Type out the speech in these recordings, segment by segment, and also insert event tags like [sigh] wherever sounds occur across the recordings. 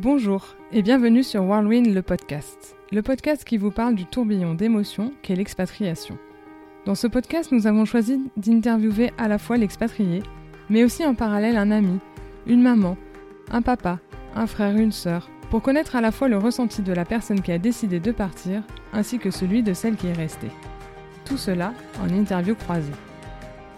Bonjour et bienvenue sur Whirlwind le podcast, le podcast qui vous parle du tourbillon d'émotions qu'est l'expatriation. Dans ce podcast, nous avons choisi d'interviewer à la fois l'expatrié, mais aussi en parallèle un ami, une maman, un papa, un frère, une sœur, pour connaître à la fois le ressenti de la personne qui a décidé de partir, ainsi que celui de celle qui est restée. Tout cela en interview croisée.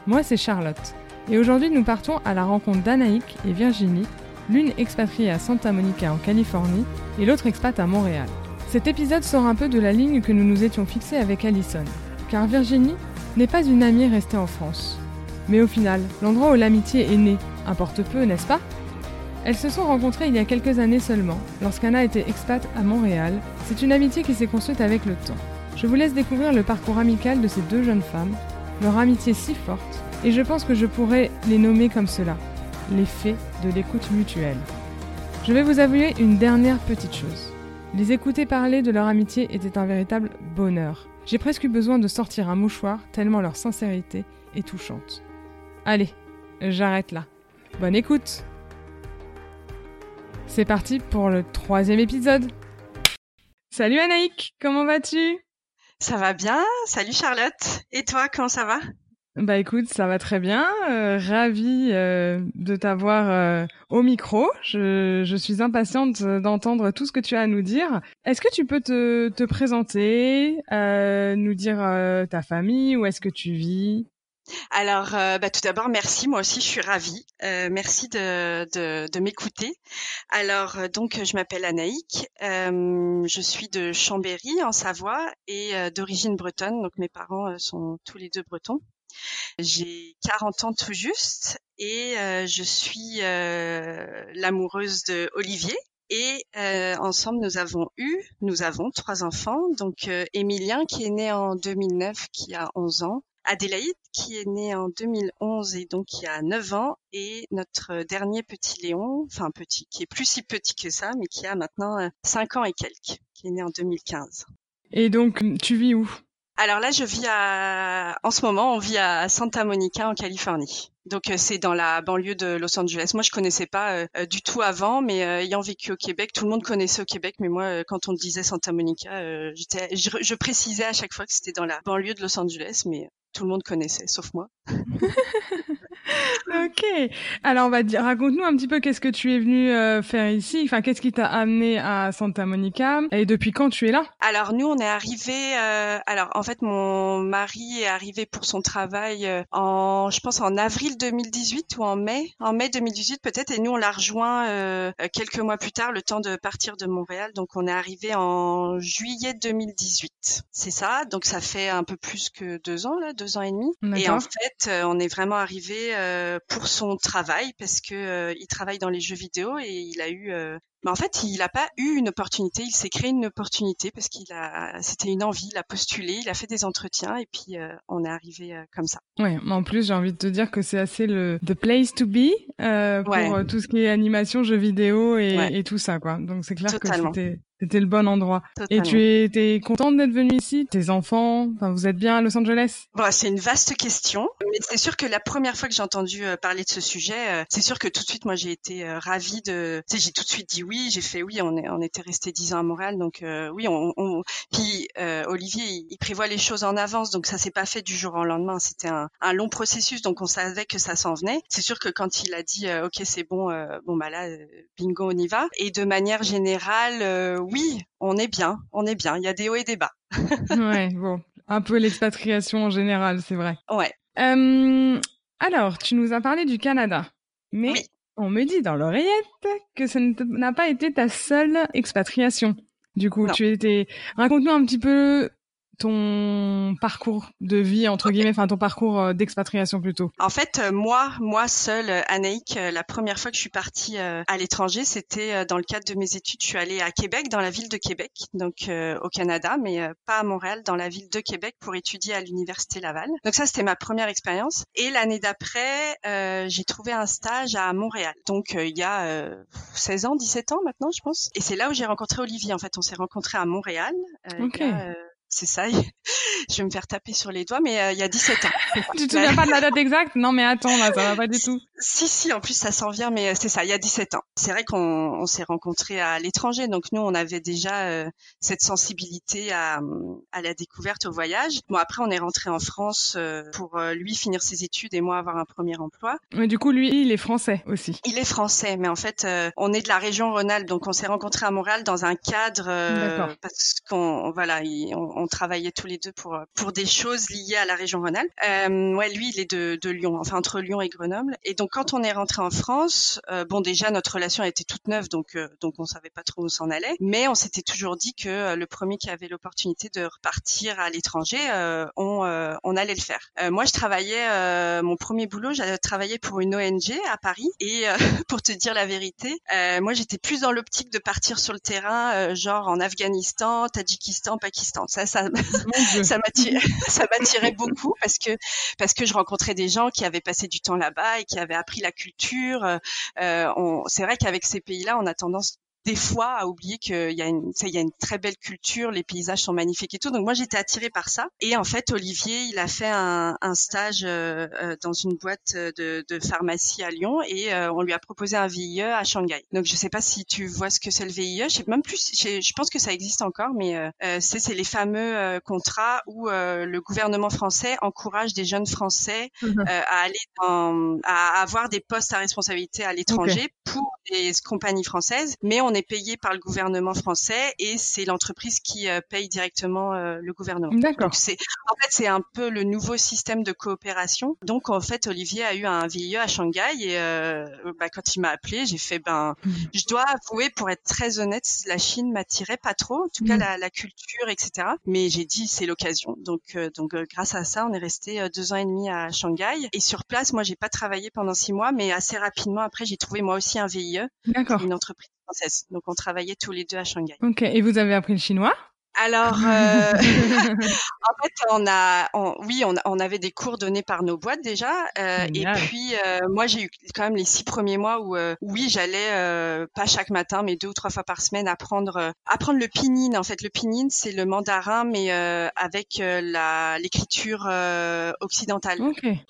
Moi, c'est Charlotte, et aujourd'hui nous partons à la rencontre d'Anaïk et Virginie, l'une expatriée à Santa Monica en Californie et l'autre expat à Montréal. Cet épisode sort un peu de la ligne que nous nous étions fixés avec Allison, car Virginie n'est pas une amie restée en France. Mais au final, l'endroit où l'amitié est née importe peu, n'est-ce pas? Elles se sont rencontrées il y a quelques années seulement, lorsqu'Anna était expat à Montréal. C'est une amitié qui s'est construite avec le temps. Je vous laisse découvrir le parcours amical de ces deux jeunes femmes, leur amitié si forte, et je pense que je pourrais les nommer comme cela, l'effet de l'écoute mutuelle. Je vais vous avouer une dernière petite chose. Les écouter parler de leur amitié était un véritable bonheur. J'ai presque eu besoin de sortir un mouchoir tellement leur sincérité est touchante. Allez, j'arrête là. Bonne écoute C'est parti pour le troisième épisode. Salut Anaïk, comment vas-tu? Ça va bien, salut Charlotte. Et toi, comment ça va? Bah écoute, ça va très bien. Euh, ravie euh, de t'avoir euh, au micro. Je, je suis impatiente d'entendre tout ce que tu as à nous dire. Est-ce que tu peux te, te présenter, euh, nous dire euh, ta famille, où est-ce que tu vis? Alors, euh, bah, tout d'abord, merci. Moi aussi, je suis ravie. Euh, merci de, de, de m'écouter. Alors, euh, donc, je m'appelle Anaïk. Euh, je suis de Chambéry, en Savoie, et euh, d'origine bretonne. Donc, mes parents euh, sont tous les deux bretons. J'ai 40 ans tout juste, et euh, je suis euh, l'amoureuse de Olivier. Et euh, ensemble, nous avons eu, nous avons trois enfants. Donc, Émilien, qui est né en 2009, qui a 11 ans. Adélaïde, qui est née en 2011 et donc qui a 9 ans, et notre dernier petit Léon, enfin petit, qui est plus si petit que ça, mais qui a maintenant euh, 5 ans et quelques, qui est né en 2015. Et donc, tu vis où? Alors là, je vis à, en ce moment, on vit à Santa Monica en Californie. Donc euh, c'est dans la banlieue de Los Angeles. Moi je connaissais pas euh, euh, du tout avant, mais euh, ayant vécu au Québec, tout le monde connaissait au Québec, mais moi euh, quand on disait Santa Monica, euh, je, je précisais à chaque fois que c'était dans la banlieue de Los Angeles, mais tout le monde connaissait, sauf moi. [laughs] Ok. Alors, on va dire, raconte-nous un petit peu qu'est-ce que tu es venu euh, faire ici. Enfin, qu'est-ce qui t'a amené à Santa Monica et depuis quand tu es là? Alors nous, on est arrivé. Euh, alors en fait, mon mari est arrivé pour son travail euh, en, je pense en avril 2018 ou en mai, en mai 2018 peut-être. Et nous, on l'a rejoint euh, quelques mois plus tard, le temps de partir de Montréal. Donc on est arrivé en juillet 2018. C'est ça. Donc ça fait un peu plus que deux ans là, deux ans et demi. Et en fait, euh, on est vraiment arrivé euh, pour son travail parce que euh, il travaille dans les jeux vidéo et il a eu euh, mais en fait, il n'a pas eu une opportunité. Il s'est créé une opportunité parce qu'il a, c'était une envie. Il a postulé, il a fait des entretiens et puis euh, on est arrivé euh, comme ça. Ouais, mais en plus, j'ai envie de te dire que c'est assez le the place to be euh, pour Ouais. tout ce qui est animation, jeux vidéo et, Ouais. et tout ça, quoi. Donc c'est clair Totalement. que c'était c'était le bon endroit. Et tu t'es contente d'être venue ici Tes enfants Enfin, vous êtes bien à Los Angeles? Bon, c'est une vaste question, mais c'est sûr que la première fois que j'ai entendu euh, parler de ce sujet, euh, c'est sûr que tout de suite, moi, j'ai été euh, ravie de. Tu sais, j'ai tout de suite dit oui. J'ai fait oui. On, est, on était resté dix ans à Montréal, donc euh, oui. On, on... Puis euh, Olivier, il, il prévoit les choses en avance, donc ça s'est pas fait du jour au lendemain. C'était un, un long processus, donc on savait que ça s'en venait. C'est sûr que quand il a dit euh, ok, c'est bon, euh, bon bah là, bingo, on y va. Et de manière générale, euh, oui, on est bien, on est bien. Il y a des hauts et des bas. Ouais, bon, un peu l'expatriation en général, c'est vrai. Ouais. Euh, alors, tu nous as parlé du Canada, mais Oui. on me dit dans l'oreillette que ça n'a pas été ta seule expatriation. Du coup, Non. tu étais. Raconte-nous un petit peu ton parcours de vie entre guillemets, enfin ton parcours euh, d'expatriation plutôt. En fait, euh, moi, moi seule, euh, Anaïk, la première fois que je suis partie à l'étranger, c'était dans le cadre de mes études. Je suis allée à Québec, dans la ville de Québec, donc euh, au Canada, mais pas à Montréal, dans la ville de Québec pour étudier à l'université Laval. Donc ça, c'était ma première expérience. Et l'année d'après, euh, j'ai trouvé un stage à Montréal. Donc euh, il y a euh, 16 ans, 17 ans maintenant, je pense. Et c'est là où j'ai rencontré Olivier. En fait, on s'est rencontrés à Montréal. Ok. il y a, euh, c'est ça. [laughs] je vais me faire taper sur les doigts, mais euh, il y a 17 ans. [laughs] tu te souviens pas de la [laughs] date exacte? Non, mais attends, là, ça va pas du tout. Si, si, en plus, ça s'en vient, mais euh, c'est ça, il y a 17 ans. C'est vrai qu'on on, s'est rencontrés à l'étranger, donc nous, on avait déjà euh, cette sensibilité à, à la découverte, au voyage. Bon, après, on est rentré en France pour lui finir ses études et moi avoir un premier emploi. Mais du coup, lui, il est français aussi. Il est français, mais en fait, on est de la région Rhône-Alpes, donc on s'est rencontrés à Montréal dans un cadre parce qu'on voilà, on, on travaillait tous les deux pour pour des choses liées à la région Rhône-Alpes. Euh, ouais, lui, il est de, de, Lyon, enfin entre Lyon et Grenoble. Et donc quand on est rentré en France, euh, bon déjà notre relation était toute neuve, donc euh, donc on savait pas trop où s'en allait, mais on s'était toujours dit que euh, le premier qui avait l'opportunité de repartir à l'étranger, euh, on on allait le faire. moi, je travaillais mon premier boulot, j'avais travaillé pour une ONG à Paris et [laughs] pour te dire la vérité, moi j'étais plus dans l'optique de partir sur le terrain, genre en Afghanistan, Tadjikistan, Pakistan. Ça, ça, [laughs] ça m'attirait, [laughs] ça m'attirait beaucoup parce que parce que je rencontrais des gens qui avaient passé du temps là-bas et qui avaient appris la culture. Euh, c'est vrai qu'avec ces pays-là, on a tendance des fois à oublier qu'il y a une, il y a une très belle culture, les paysages sont magnifiques et tout. Donc moi j'étais attirée par ça. Et en fait Olivier, il a fait un, un stage euh, euh dans une boîte de, de, pharmacie à Lyon et euh, on lui a proposé un VIE à Shanghai. Donc je sais pas si tu vois ce que c'est le VIE. Je sais même plus. Je pense que ça existe encore, mais euh, euh c'est les fameux contrats où le gouvernement français encourage des jeunes Français mmh à aller dans, à avoir des postes à responsabilité à l'étranger pour des compagnies françaises, mais on est payé par le gouvernement français et c'est l'entreprise qui euh, paye directement euh, le gouvernement. D'accord. en fait c'est un peu le nouveau système de coopération. Donc en fait Olivier a eu un VIE à Shanghai et euh, bah, quand il m'a appelé, j'ai fait ben mmh. je dois avouer pour être très honnête, la Chine m'attirait pas trop, en tout cas mmh. la, la, culture etc. Mais j'ai dit c'est l'occasion. Donc donc grâce à ça, on est resté deux ans et demi à Shanghai et sur place, moi j'ai pas travaillé pendant six mois, mais assez rapidement après j'ai trouvé moi aussi un VIE, une entreprise donc on travaillait tous les deux à Shanghai. Ok. Et vous avez appris le chinois? Alors, euh, [laughs] en fait, on a, oui, on, on, avait des cours donnés par nos boîtes déjà, euh, et puis euh, moi j'ai eu quand même les six premiers mois où, euh, oui, j'allais euh, pas chaque matin, mais deux ou trois fois par semaine apprendre, euh, apprendre le pinyin. En fait, le pinyin c'est le mandarin, mais avec la l'écriture occidentale.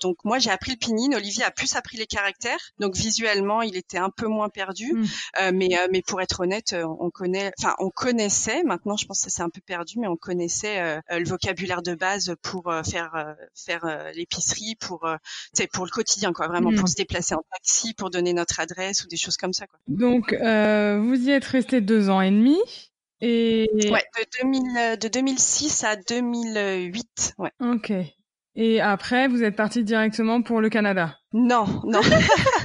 Donc moi j'ai appris le pinyin. Olivier a plus appris les caractères, donc visuellement il était un peu moins perdu, hmm. mais mais pour être honnête, on connaît, enfin on connaissait. Maintenant, je pense que c'est un peu perdu, mais on connaissait euh, le vocabulaire de base pour euh, faire euh, faire l'épicerie, pour pour le quotidien, quoi, vraiment pour mmh. se déplacer en taxi, pour donner notre adresse ou des choses comme ça. Quoi. Donc vous y êtes resté deux ans et demi. Et... Ouais, de, 2000, de 2006 à 2008. Ouais. Ok. Et après, vous êtes parti directement pour le Canada? Non, non. [laughs]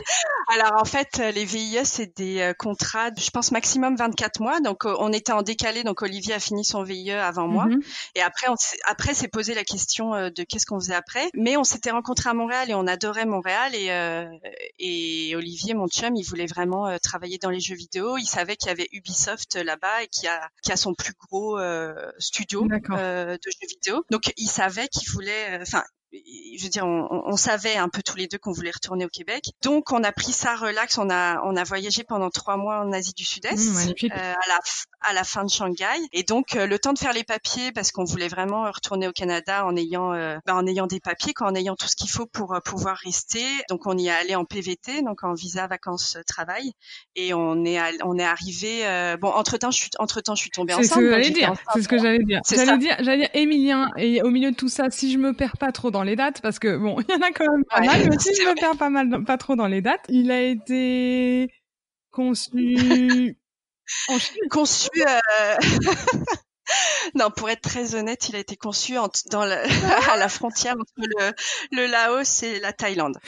Alors en fait, les VIE, c'est des euh, contrats, je pense maximum 24 mois. Donc euh, on était en décalé, donc Olivier a fini son VIE avant moi. Mhm. Et après, on après s'est posé la question euh, de qu'est-ce qu'on faisait après. Mais on s'était rencontrés à Montréal et on adorait Montréal. Et, et Olivier, mon chum, il voulait vraiment travailler dans les jeux vidéo. Il savait qu'il y avait Ubisoft là-bas et qui a, qui a son plus gros studio de jeux vidéo. Donc il savait qu'il voulait, enfin je veux dire, on, on, savait un peu tous les deux qu'on voulait retourner au Québec. Donc, on a pris ça relax. On a, on a voyagé pendant trois mois en Asie du Sud-Est, mmh, euh, à, la, à la fin de Shanghai. Et donc, euh, le temps de faire les papiers, parce qu'on voulait vraiment retourner au Canada en ayant, euh, bah, en ayant des papiers, quoi, en ayant tout ce qu'il faut pour pouvoir rester. Donc, on y est allé en PVT, donc en visa vacances travail, et on est, on est arrivé. bon, entre temps, je suis, entre temps, je suis tombée enceinte. C'est ce que j'allais dire. C'est ce que j'allais dire. J'allais dire, j'allais dire, Emilien. Et au milieu de tout ça, si je me perds pas trop dans les dates, parce que bon, [laughs] il y en a quand même pas mal, mais si je me perds pas mal, pas trop dans les dates, il a été conçu [laughs] conçu euh... [laughs] [laughs] non, pour être très honnête, il a été conçu en, dans le, [laughs] à la frontière entre le, le, Laos et la Thaïlande.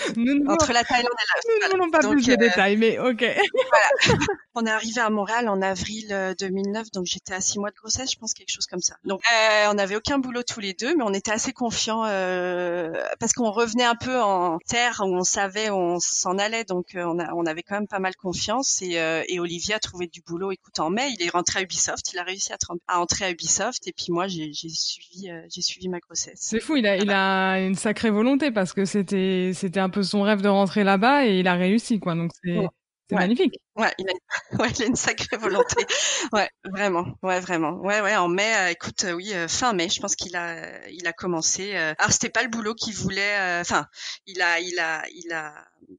entre la Thaïlande et la Nous n'avons pas plus de euh, détails, mais ok. [laughs] Voilà. On est arrivé à Montréal en avril 2009, euh, donc j'étais à six mois de grossesse, je pense quelque chose comme ça. Donc euh, on n'avait aucun boulot tous les deux, mais on était assez confiants euh, parce qu'on revenait un peu en terre où on savait où on s'en allait, donc on, a, on avait quand même pas mal confiance. Et, et Olivier a trouvé du boulot. Écoute, en mai, il est rentré à Ubisoft, il a réussi à, à entrer à Ubisoft, et puis moi j'ai suivi j'ai suivi ma grossesse. C'est fou, il a il a une sacrée volonté parce que c'était c'était un peu son rêve de rentrer là-bas et il a réussi quoi. Donc c'est C'est magnifique. Ouais, il a, [laughs] ouais, il a une sacrée volonté. ouais, vraiment. Ouais, vraiment. Ouais, ouais. En mai, euh, écoute, euh, oui, euh, fin mai, je pense qu'il a, il a commencé. alors c'était pas le boulot qu'il voulait. Enfin, il a, il a, il a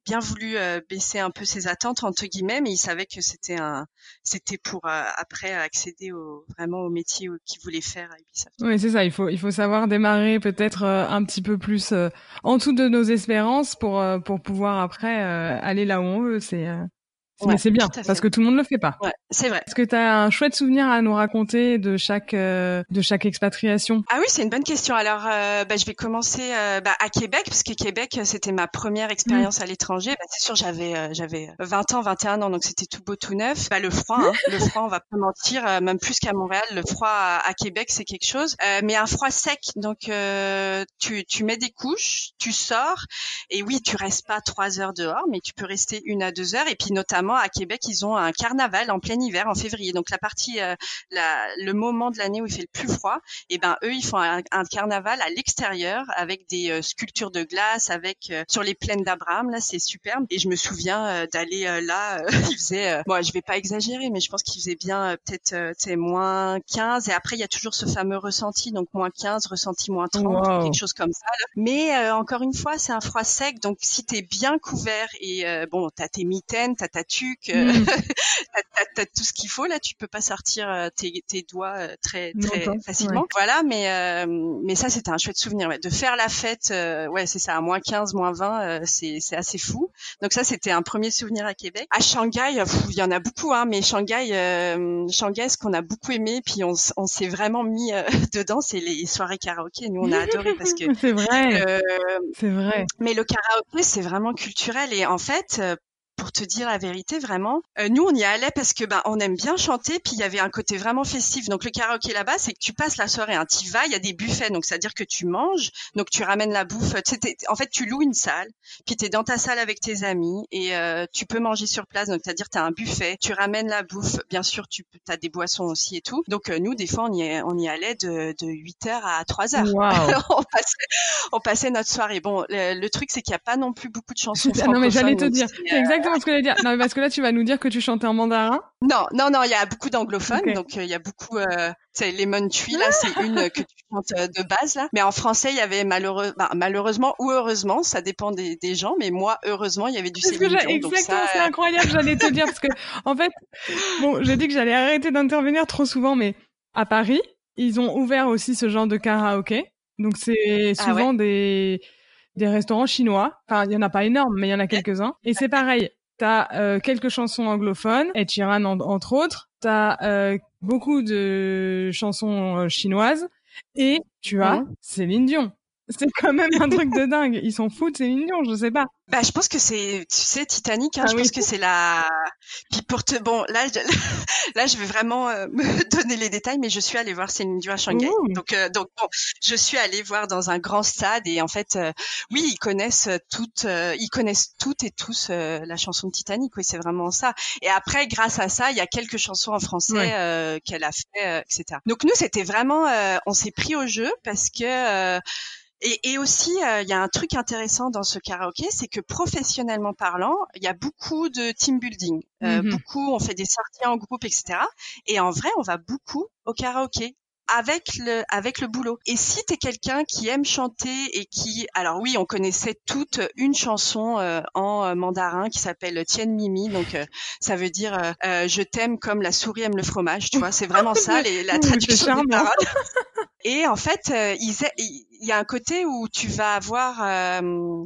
bien voulu baisser un peu ses attentes entre guillemets, mais il savait que c'était un, c'était pour après accéder au vraiment au métier qu'il voulait faire à. Oui, c'est ça. Il faut, il faut savoir démarrer peut-être un petit peu plus en dessous de nos espérances pour pour pouvoir après aller là où on veut. C'est mais c'est bien parce que tout le monde le fait pas. Ouais, c'est vrai. Est-ce que tu as un chouette souvenir à nous raconter de chaque euh, de chaque expatriation? Ah oui, c'est une bonne question. Alors, euh, bah, je vais commencer euh, bah, à Québec parce que Québec c'était ma première expérience mmh. à l'étranger. Bah, c'est sûr, j'avais j'avais 20 ans, 21 ans, donc c'était tout beau, tout neuf. Bah, le froid, hein, le froid, on va pas mentir, même plus qu'à Montréal, le froid à, Québec c'est quelque chose. mais un froid sec, donc tu tu mets des couches, tu sors et oui, tu restes pas trois heures dehors, mais tu peux rester une à deux heures et puis notamment à Québec, ils ont un carnaval en plein hiver, en février. Donc la partie, euh, la, le moment de l'année où il fait le plus froid, et eh ben eux, ils font un, carnaval à l'extérieur avec des euh, sculptures de glace, avec euh, sur les plaines d'Abraham. Là, c'est superbe. Et je me souviens d'aller là. [laughs] il faisait, bon, je vais pas exagérer, mais je pense qu'il faisait bien peut-être, c'est moins 15. Et après, il y a toujours ce fameux ressenti, donc moins 15, ressenti moins 30, quelque chose comme ça. Mais encore une fois, c'est un froid sec, donc si tu es bien couvert et bon, t'as tes mitaines, t'as ta euh, mm. [laughs] t'as, tout ce qu'il faut là, tu peux pas sortir euh, tes, tes doigts euh, très très facilement. Voilà, mais mais ça c'était un chouette souvenir, ouais. de faire la fête, ouais c'est ça, à moins 15, moins 20, c'est c'est assez fou. Donc ça c'était un premier souvenir à Québec. À Shanghai, il y en a beaucoup, hein, mais Shanghai, Shanghai, ce qu'on a beaucoup aimé, puis on, on s'est vraiment mis [laughs] dedans, c'est les soirées karaoké. Nous on a adoré parce que [laughs] c'est vrai, c'est vrai. Mais le karaoké c'est vraiment culturel et en fait pour te dire la vérité, vraiment. Euh, nous, on y allait parce que ben on aime bien chanter, puis il y avait un côté vraiment festif. Donc le karaoké là-bas, c'est que tu passes la soirée, un tu vas, il y a des buffets, donc c'est à dire que tu manges, donc tu ramènes la bouffe. en fait, tu loues une salle, puis tu es dans ta salle avec tes amis et euh, tu peux manger sur place. Donc c'est à dire tu as un buffet, tu ramènes la bouffe. Bien sûr, tu as des boissons aussi et tout. Donc euh, nous, des fois, on y, on y allait de, de 8 h à 3 h [laughs] on, passait, on passait notre soirée. Bon, le, truc, c'est qu'il n'y a pas non plus beaucoup de chansons. [laughs] non, mais j'allais te dire, c'est exactement ce que dire. Non, parce que là, tu vas nous dire que tu chantais en mandarin. Non, non, non, il y a beaucoup d'anglophones, donc euh, il y a beaucoup. Euh, c'est Lemon Tree là, c'est une que tu chantes euh, de base là. Mais en français, il y avait malheureux, bah, malheureusement ou heureusement, ça dépend des, des, gens. Mais moi, heureusement, il y avait du Céline Dion. Exactement, c'est incroyable. J'allais te dire parce que en fait, bon, j'ai dit que j'allais arrêter d'intervenir trop souvent, mais à Paris, ils ont ouvert aussi ce genre de karaoké. Donc c'est ah souvent des des restaurants chinois. Enfin, il y en a pas énormes, mais il y en a quelques-uns. Et c'est pareil. T'as euh, quelques chansons anglophones, et Sheeran entre autres. T'as euh, beaucoup de chansons euh, chinoises. Et tu as Céline Dion. C'est quand même un truc de dingue. Ils sont fous de Céline Dion, je sais pas. Bah, je pense que c'est, tu sais, Titanic. Hein, ah je pense que c'est la. Puis pour te, bon, là, je... [laughs] là, je vais vraiment euh, me [laughs] donner les détails, mais je suis allée voir Céline Dion à Shanghai. Donc, euh, donc, bon, je suis allée voir dans un grand stade et en fait, euh, oui, ils connaissent toutes, ils connaissent toutes et tous la chanson de Titanic. Oui, c'est vraiment ça. Et après, grâce à ça, il y a quelques chansons en français qu'elle a fait, etc. Donc nous, c'était vraiment, on s'est pris au jeu parce que et, et aussi, euh, il y a un truc intéressant dans ce karaoké, c'est que professionnellement parlant, il y a beaucoup de team building. Euh, mm-hmm. Beaucoup, on fait des sorties en groupe, etc. Et en vrai, on va beaucoup au karaoké avec le avec le boulot. Et si tu es quelqu'un qui aime chanter et qui alors oui, on connaissait toute une chanson euh, en mandarin qui s'appelle Tien Mimi donc ça veut dire je t'aime comme la souris aime le fromage, tu vois, c'est vraiment ça [laughs] les, la traduction des paroles. [laughs] Et en fait, il y a un côté où tu vas avoir euh,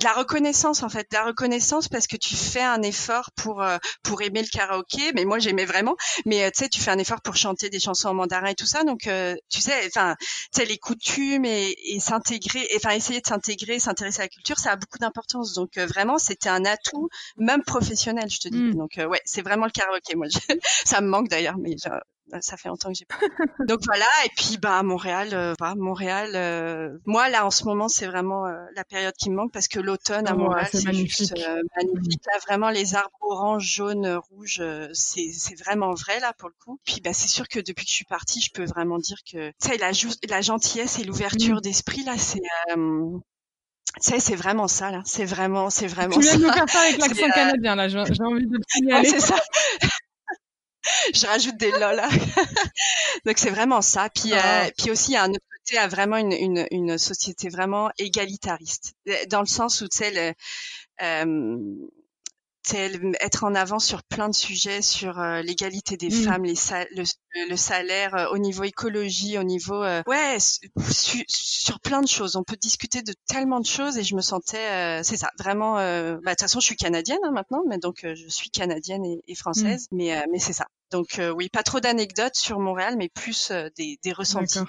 de la reconnaissance en fait, de la reconnaissance parce que tu fais un effort pour euh, pour aimer le karaoké. Mais moi j'aimais vraiment. Mais euh, tu sais, tu fais un effort pour chanter des chansons en mandarin et tout ça. Donc tu sais, enfin, tu sais les coutumes et, et s'intégrer, enfin essayer de s'intégrer, s'intéresser à la culture, ça a beaucoup d'importance. Donc vraiment, c'était un atout même professionnel, je te dis. Mmh. Donc ouais, c'est vraiment le karaoké. Moi, [laughs] ça me manque d'ailleurs, mais ça fait longtemps que j'ai pas. [laughs] Donc voilà, et puis bah Montréal, euh, Montréal. Euh, moi là en ce moment c'est vraiment euh, la période qui me manque parce que l'automne à Montréal c'est magnifique. Juste, magnifique. Là vraiment les arbres orange, jaune, rouge, c'est c'est vraiment vrai là pour le coup. Puis bah c'est sûr que depuis que je suis partie, je peux vraiment dire que tu sais la, la gentillesse et l'ouverture mmh. d'esprit là c'est c'est vraiment ça, là. C'est vraiment, c'est vraiment Tu viens ça. de nous faire ça avec [laughs] l'accent euh, canadien, là. J'ai envie de signaler. Ouais, c'est ça. [laughs] [laughs] je rajoute des lol. [laughs] Donc c'est vraiment ça. Puis, euh, oh. puis aussi, il y a un autre côté, à vraiment une, une, une société vraiment égalitariste, dans le sens où tu sais, euh, être en avant sur plein de sujets, sur euh, l'égalité des mmh. femmes, les le, le, salaire, euh, au niveau écologie, au niveau euh, ouais, sur plein de choses. On peut discuter de tellement de choses et je me sentais, c'est ça, vraiment. bah, de toute façon, je suis canadienne hein, maintenant, mais donc je suis canadienne et, et mmh. française, mais mais c'est ça. Donc oui, pas trop d'anecdotes sur Montréal, mais plus des, des ressentis.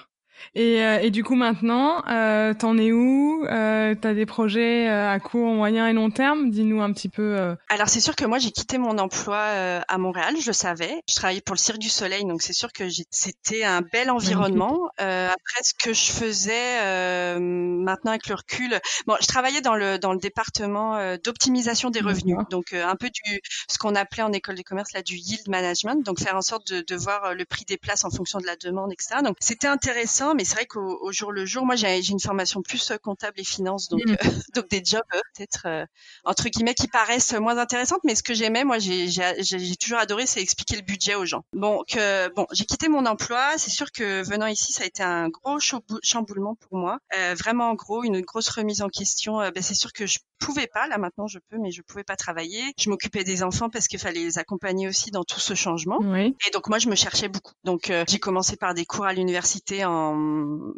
Et, euh, et, du coup maintenant, euh, t'en es où? Euh, T'as des projets euh, à court, moyen et long terme? Dis-nous un petit peu. Euh. Alors c'est sûr que moi j'ai quitté mon emploi à Montréal, je le savais. Je travaillais pour le Cirque du Soleil, donc c'est sûr que c'était un bel environnement. après ce que je faisais maintenant avec le recul, bon, je travaillais dans le dans le département d'optimisation des revenus, donc un peu du ce qu'on appelait en école de commerce là du yield management, donc faire en sorte de, de voir le prix des places en fonction de la demande, etc. Donc c'était intéressant mais c'est vrai qu'au jour le jour, moi j'ai une formation plus euh, comptable et finance, donc mmh. euh, [laughs] donc des jobs euh, peut-être entre guillemets qui paraissent moins intéressantes, mais ce que j'aimais, moi j'ai toujours adoré, c'est expliquer le budget aux gens. Bon, que bon, j'ai quitté mon emploi, c'est sûr que venant ici, ça a été un gros chamboulement pour moi, vraiment gros, une grosse remise en question. Ben, c'est sûr que je pouvais pas, là maintenant je peux, mais je pouvais pas travailler. Je m'occupais des enfants parce qu'il fallait les accompagner aussi dans tout ce changement. Oui. Et donc moi je me cherchais beaucoup. Donc j'ai commencé par des cours à l'université en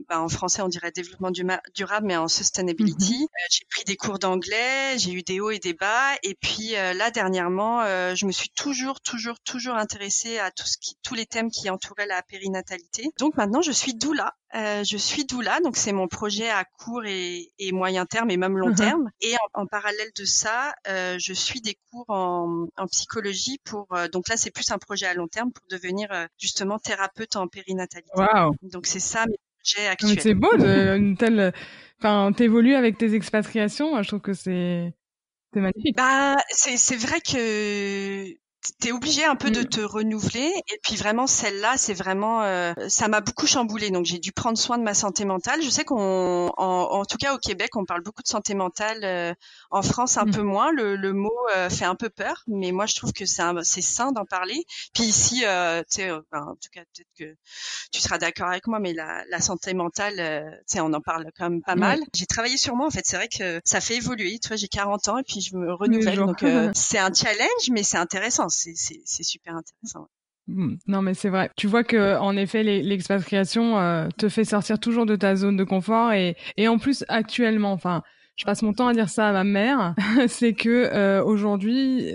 bah, en français on dirait développement durable, mais en sustainability. Mhm. Euh, j'ai pris des cours d'anglais, j'ai eu des hauts et des bas, et puis euh, là dernièrement, euh, je me suis toujours, toujours, toujours intéressée à tout ce qui, tous les thèmes qui entouraient la périnatalité. Donc maintenant, je suis doula. Je suis doula, donc c'est mon projet à court et, et, moyen terme et même long mhm. terme. Et en, parallèle de ça, je suis des cours en, en psychologie pour. donc là, c'est plus un projet à long terme pour devenir justement thérapeute en périnatalité. Wow. Donc c'est ça c'est beau de une telle, enfin, t'évolues avec tes expatriations. je trouve que c'est, c'est magnifique. Bah, c'est vrai que t'es obligé un peu de mm. te renouveler. Et puis vraiment celle-là c'est vraiment euh, ça m'a beaucoup chamboulé. Donc j'ai dû prendre soin de ma santé mentale. Je sais qu'on en, tout cas au Québec on parle beaucoup de santé mentale euh, en France un mm. peu moins. Le, le mot euh, fait un peu peur. Mais moi je trouve que c'est c'est sain d'en parler. Puis ici tu sais en tout cas peut-être que tu seras d'accord avec moi mais la, la santé mentale tu sais on en parle quand même pas mal. J'ai travaillé sur moi en fait. C'est vrai que ça fait évoluer. Tu vois j'ai 40 ans et puis je me renouvelle. donc [laughs] c'est un challenge mais c'est intéressant c'est super intéressant. Hmm. Non, mais c'est vrai. Tu vois que en effet, l'expatriation euh, te fait sortir toujours de ta zone de confort et, et en plus actuellement, enfin, je passe mon temps à dire ça à ma mère, [laughs] c'est que euh, aujourd'hui,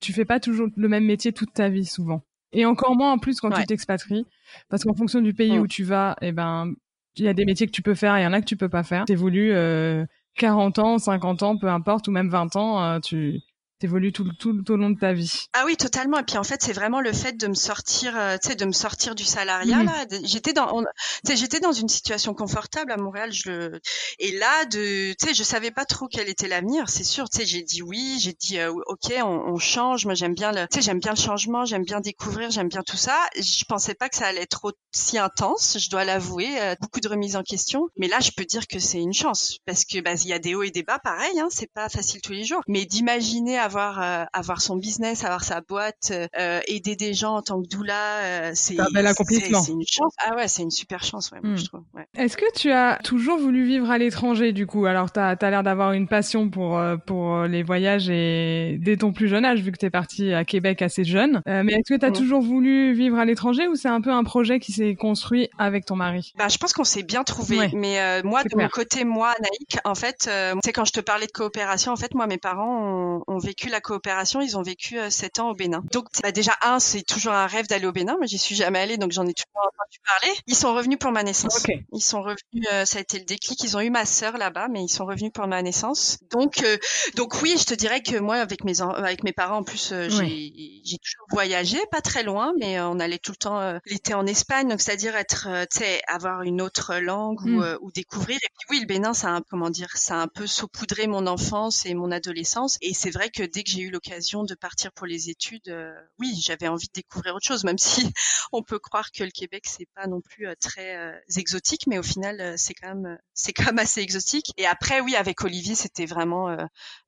tu fais pas toujours le même métier toute ta vie souvent. Et encore moins en plus quand tu t'expatries, parce qu'en fonction du pays hmm. où tu vas, eh ben, il y a des métiers que tu peux faire, il y en a que tu peux pas faire. T'évolues euh, 40 ans, 50 ans, peu importe, ou même 20 ans, euh, tu t'évolues tout, tout, tout au long de ta vie. Ah oui, totalement. Et puis en fait, c'est vraiment le fait de me sortir, euh, tu sais, de me sortir du salariat. Là, j'étais dans, tu sais, j'étais dans une situation confortable à Montréal. Je et là, de, tu sais, je savais pas trop quel était l'avenir. C'est sûr, tu sais, j'ai dit oui, j'ai dit euh, ok, on, on, change. Moi, j'aime bien le, tu sais, j'aime bien le changement, j'aime bien découvrir, j'aime bien tout ça. Je pensais pas que ça allait être aussi intense. Je dois l'avouer, euh, beaucoup de remises en question. Mais là, je peux dire que c'est une chance parce que bah, il y a des hauts et des bas, pareil. Hein, c'est pas facile tous les jours. Mais d'imaginer avoir euh, avoir son business, avoir sa boîte, euh, aider des gens en tant que doula, euh, c'est un bel accomplissement. C'est une chance. Ah ouais, c'est une super chance, ouais, moi, je hmm. trouve. Ouais. Est-ce que tu as toujours voulu vivre à l'étranger du coup? Alors, tu as, as l'air d'avoir une passion pour pour les voyages et dès ton plus jeune âge, vu que tu es parti à Québec assez jeune. mais est-ce que tu as hmm. toujours voulu vivre à l'étranger ou c'est un peu un projet qui s'est construit avec ton mari? Bah, je pense qu'on s'est bien trouvé. Mais moi, de mon côté, moi, Naïk, en fait, c'est quand je te parlais de coopération, en fait, moi, mes parents ont, ont vécu la coopération ils ont vécu euh, sept ans au Bénin. Donc bah, déjà un, c'est toujours un rêve d'aller au Bénin. Moi, j'y suis jamais allée, donc j'en ai toujours entendu parler. Ils sont revenus pour ma naissance. Ils sont revenus, euh, ça a été le déclic. Ils ont eu ma sœur là-bas, mais ils sont revenus pour ma naissance. Donc euh, donc oui, je te dirais que moi, avec mes avec mes parents, en plus, j'ai j'ai toujours voyagé, pas très loin, mais on allait tout le temps l'été en Espagne. Donc c'est-à-dire être, tu sais, avoir une autre langue ou, hmm. ou découvrir. Et puis oui, le Bénin, ça a comment dire, ça a un peu saupoudré mon enfance et mon adolescence. Et c'est vrai que dès que j'ai eu l'occasion de partir pour les études, oui, j'avais envie de découvrir autre chose, même [laughs] si on peut croire que le Québec c'est pas non plus très exotique, mais au final c'est quand même c'est [laughs] quand même assez exotique. Et après, oui, avec Olivier, c'était vraiment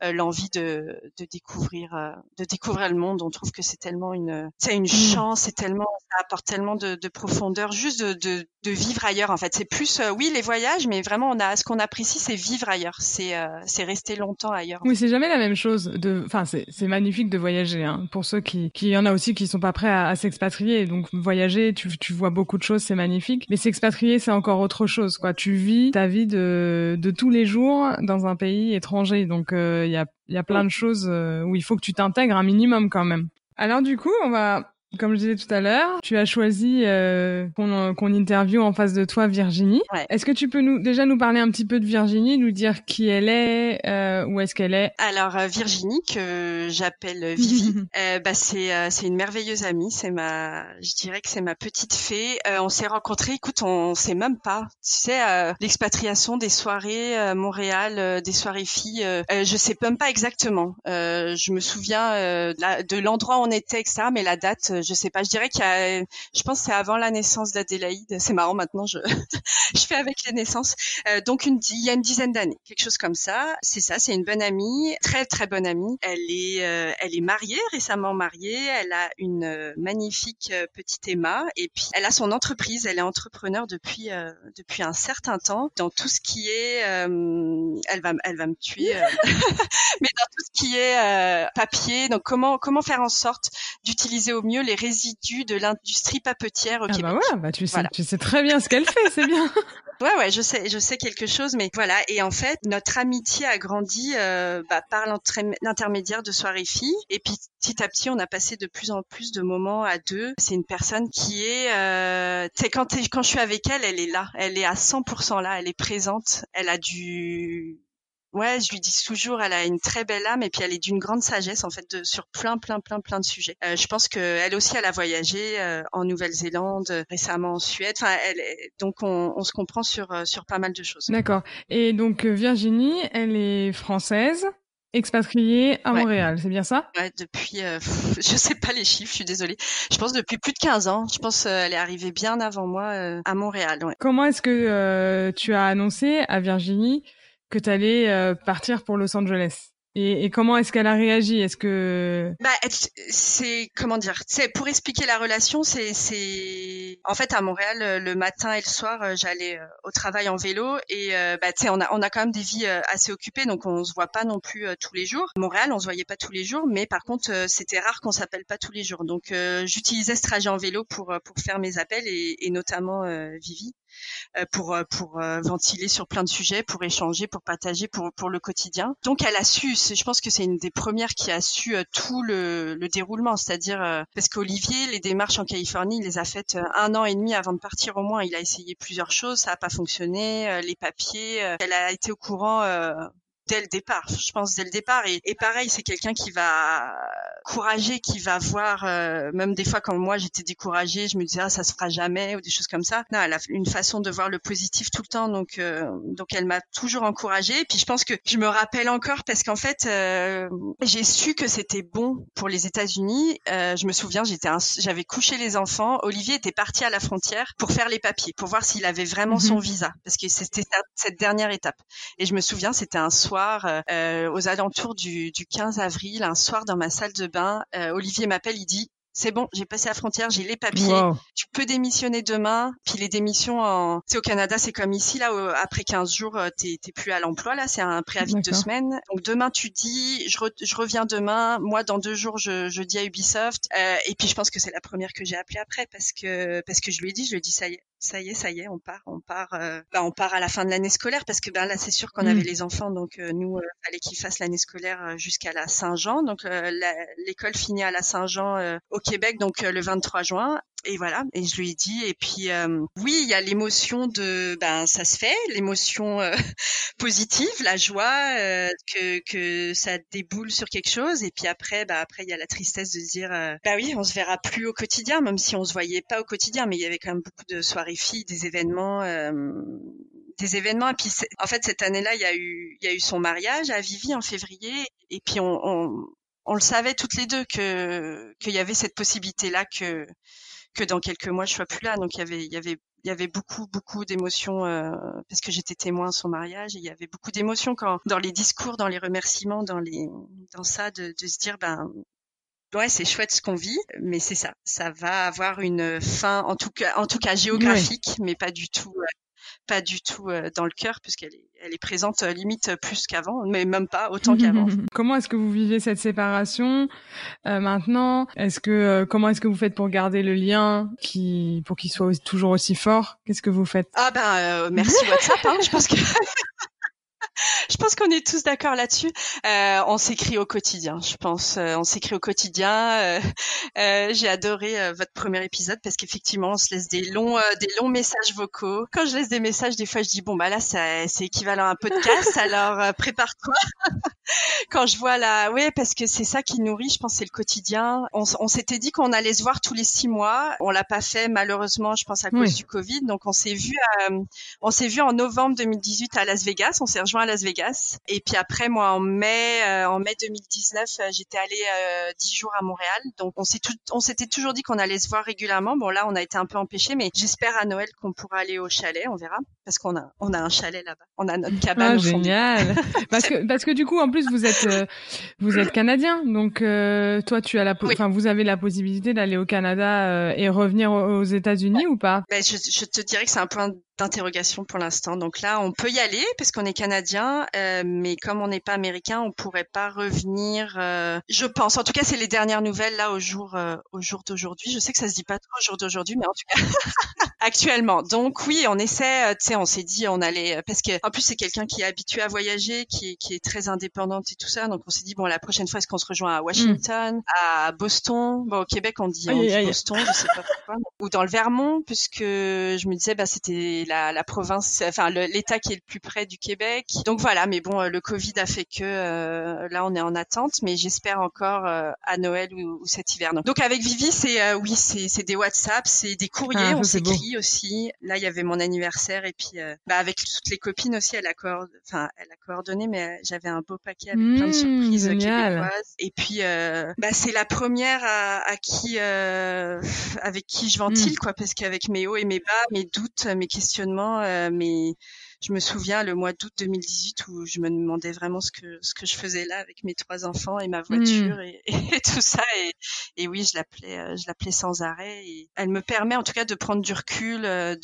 l'envie de, de découvrir de découvrir le monde. On trouve que c'est tellement une c'est une mmh. chance, c'est tellement ça apporte tellement de, de profondeur, juste de, de, de, vivre ailleurs. En fait, c'est plus oui les voyages, mais vraiment on a ce qu'on apprécie, c'est vivre ailleurs, c'est c'est rester longtemps ailleurs. Oui, c'est jamais la même chose. De, enfin, c'est magnifique de voyager. Hein, pour ceux qui qui y en a aussi qui sont pas prêts à, s'expatrier. Donc voyager, tu tu vois beaucoup de choses, c'est magnifique. Mais s'expatrier, c'est encore autre chose. Quoi, tu vis ta vie de de tous les jours dans un pays étranger. Donc il euh, y a il y a plein de choses euh, où il faut que tu t'intègres un minimum quand même. Alors du coup, on va comme je disais tout à l'heure, tu as choisi euh, qu'on qu'on interviewe en face de toi Virginie. Est-ce que tu peux nous déjà nous parler un petit peu de Virginie, nous dire qui elle est, euh, où est-ce qu'elle est? Alors euh, Virginie que j'appelle Vivi, [laughs] euh, bah c'est euh, c'est une merveilleuse amie, c'est ma je dirais que c'est ma petite fée. on s'est rencontrés, écoute, on sait même pas. Tu sais l'expatriation des soirées à Montréal, des soirées filles, je sais même pas exactement. je me souviens de l'endroit où on était, etc. Mais la date je sais pas. Je dirais qu'il y a, je pense, c'est avant la naissance d'Adélaïde. C'est marrant maintenant, je, [laughs] je fais avec les naissances. Euh, donc une, il y a une dizaine d'années, quelque chose comme ça. C'est ça. C'est une bonne amie, très très bonne amie. Elle est, euh, elle est mariée, récemment mariée. Elle a une euh, magnifique petite Emma et puis elle a son entreprise. Elle est entrepreneur depuis depuis un certain temps dans tout ce qui est, elle va, elle va me tuer, [laughs] mais dans tout ce qui est papier. Donc comment comment faire en sorte d'utiliser au mieux les résidus de l'industrie papetière au ah Bah ouais, bah tu sais, tu sais très bien ce qu'elle fait, c'est bien. [laughs] Ouais, ouais, je sais, je sais quelque chose, mais voilà. Et en fait, notre amitié a grandi euh, bah, par l'intermédiaire de soirées filles. Et puis petit à petit, on a passé de plus en plus de moments à deux. C'est une personne qui est, euh, tu sais, quand, quand je suis avec elle, elle est là, elle est à 100% là, elle est présente. Elle a du Ouais, je lui dis toujours, elle a une très belle âme et puis elle est d'une grande sagesse en fait de, sur plein, plein, plein, plein de sujets. Euh, je pense qu'elle aussi, elle a voyagé euh, en Nouvelle-Zélande, euh, récemment en Suède. Enfin, elle, donc on, on, se comprend sur sur pas mal de choses. D'accord. Et donc Virginie, elle est française. Expatriée à Montréal, c'est bien ça? Ouais, depuis, [laughs] je sais pas les chiffres, je suis désolée. Je pense depuis plus de 15 ans. Je pense elle est arrivée bien avant moi à Montréal. Ouais. Comment est-ce que tu as annoncé à Virginie que tu allais euh, partir pour Los Angeles. Et, et comment est-ce qu'elle a réagi? Est-ce que bah c'est comment dire? C'est pour expliquer la relation, c'est c'est en fait à Montréal euh, le matin et le soir euh, j'allais au travail en vélo et bah tu sais on a on a quand même des vies assez occupées donc on se voit pas non plus tous les jours. Montréal on se voyait pas tous les jours mais par contre c'était rare qu'on s'appelle pas tous les jours donc j'utilisais ce trajet en vélo pour pour faire mes appels et, et notamment Vivi euh, pour euh, pour euh, ventiler sur plein de sujets, pour échanger, pour partager, pour pour le quotidien. Donc elle a su, je pense que c'est une des premières qui a su tout le, le déroulement, c'est-à-dire parce qu'Olivier, les démarches en Californie, il les a faites un an et demi avant de partir au moins. Il a essayé plusieurs choses, ça n'a pas fonctionné, les papiers. Elle a été au courant dès le départ. Je pense dès le départ. Et, et pareil, c'est quelqu'un qui va courager, qui va voir, euh, même des fois quand moi j'étais découragée, je me disais ah, ça se fera jamais ou des choses comme ça. Non, elle a une façon de voir le positif tout le temps, donc euh, donc elle m'a toujours encouragée. Et puis je pense que je me rappelle encore parce qu'en fait euh, j'ai su que c'était bon pour les États-Unis. je me souviens, j'étais, j'avais couché les enfants. Olivier était parti à la frontière pour faire les papiers, pour voir s'il avait vraiment son mhm. visa, parce que c'était cette dernière étape. Et je me souviens, c'était un soir aux alentours du, du 15 avril, un soir dans ma salle de bain, euh, Olivier m'appelle, il dit c'est bon, j'ai passé la frontière, j'ai les papiers. Tu peux démissionner demain. Puis les démissions, en... au Canada, c'est comme ici là. Après 15 jours, euh, t'es plus à l'emploi là. C'est un préavis de deux semaines. Donc demain, tu dis, je, je, reviens demain. Moi, dans deux jours, je, je dis à Ubisoft. Euh, et puis je pense que c'est la première que j'ai appelée après parce que parce que je lui ai dit, je lui ai dit ça y est, ça y est, ça y est, on part, on part, euh, bah, on part à la fin de l'année scolaire parce que ben là c'est sûr qu'on avait mm. les enfants, donc euh, nous euh, fallait qu'ils fassent l'année scolaire jusqu'à la Saint-Jean, donc l'école finit à la Saint-Jean au Québec, donc le 23 juin. Et voilà. Et je lui ai dit et puis euh, oui il y a l'émotion de ben ça se fait. L'émotion euh, [laughs] positive la joie euh, que que ça déboule sur quelque chose. Et puis après bah après il y a la tristesse de se dire bah oui on se verra plus au quotidien même si on se voyait pas au quotidien. Mais il y avait quand même beaucoup de soirées filles des événements des événements. Et puis en fait cette année-là il y a eu il y a eu son mariage à Vivi en février. Et puis on, on on le savait toutes les deux que qu'il y avait cette possibilité là que que dans quelques mois je sois plus là. Donc il y avait il y avait il y avait beaucoup beaucoup d'émotions euh, parce que j'étais témoin à son mariage. Et il y avait beaucoup d'émotions quand dans les discours, dans les remerciements, dans les dans ça de, de se dire ben ouais c'est chouette ce qu'on vit, mais c'est ça, ça va avoir une fin en tout cas en tout cas géographique, mais pas du tout euh, pas du tout euh, dans le cœur puisqu'elle est, elle est présente euh, limite plus qu'avant, mais même pas autant qu'avant. [laughs] comment est-ce que vous vivez cette séparation? Euh, maintenant Est-ce que comment est-ce que vous faites pour garder le lien qui pour qu'il soit toujours aussi fort? Qu'est-ce que vous faites? Ah ben merci WhatsApp. Hein, je pense que [laughs] je pense qu'on est tous d'accord là-dessus. Euh, on s'écrit au quotidien, je pense. Euh, on s'écrit au quotidien. Euh, euh J'ai adoré euh, votre premier épisode parce qu'effectivement, on se laisse des longs, des longs messages vocaux. Quand je laisse des messages, des fois, je dis bon bah là, c'est équivalent à un podcast. [laughs] alors prépare-toi. [laughs] Quand je vois là, oui, parce que c'est ça qui nourrit. Je pense c'est le quotidien. On, on s'était dit qu'on allait se voir tous les six mois. On l'a pas fait malheureusement, je pense à cause du Covid. Donc on s'est vu, on s'est vu en novembre 2018 à Las Vegas. On s'est rejoint à Las Vegas. Et puis après, moi, en mai, euh, en mai 2019, euh, j'étais allée euh, dix jours à Montréal. Donc on s'est tout, on s'était toujours dit qu'on allait se voir régulièrement. Bon là, on a été un peu empêché, mais j'espère à Noël qu'on pourra aller au chalet. On verra parce qu'on a, on a un chalet là-bas. On a notre cabane. Ah, génial. [laughs] parce que parce que du coup, en plus, vous êtes vous êtes canadien, donc toi, tu as la, enfin, vous avez la possibilité d'aller au Canada et revenir aux États-Unis ou pas? Ben, je, je te dirais que c'est un point d'interrogation pour l'instant. Donc là, on peut y aller parce qu'on est canadien, euh, mais comme on n'est pas américain, on pourrait pas revenir. Euh, je pense. En tout cas, c'est les dernières nouvelles là au jour euh, au jour d'aujourd'hui. Je sais que ça se dit pas trop au jour d'aujourd'hui, mais en tout cas [laughs] actuellement. Donc oui, on essaie. Tu sais, on s'est dit on allait parce que en plus c'est quelqu'un qui est habitué à voyager, qui est qui est très indépendante et tout ça. Donc on s'est dit bon la prochaine fois est-ce qu'on se rejoint à Washington, mm. à Boston? Bon au Québec on dit, on dit Boston, je sais pas pourquoi. Ou dans le Vermont puisque je me disais bah c'était la, province, enfin l'État qui est le plus près du Québec. Donc voilà, mais bon, euh, le Covid a fait que euh, là on est en attente, mais j'espère encore euh, à Noël ou, cet hiver. Donc, avec Vivi, c'est oui, c'est des WhatsApp, c'est des courriers, ah, on s'écrit aussi. Là, il y avait mon anniversaire et puis bah, avec toutes les copines aussi, elle a enfin elle a coordonné, mais j'avais un beau paquet avec plein de mmh, surprises québécoises. Et puis bah, c'est la première à, qui avec qui je ventile mmh. quoi, parce qu'avec mes hauts et mes bas, mes doutes, mes questions euh, mais je me souviens le mois d'août 2018 où je me demandais vraiment ce que ce que je faisais là avec mes trois enfants et ma voiture hmm. [laughs] et, tout ça et, et oui je l'appelais euh, je l'appelais sans arrêt et elle me permet en tout cas de prendre du recul euh,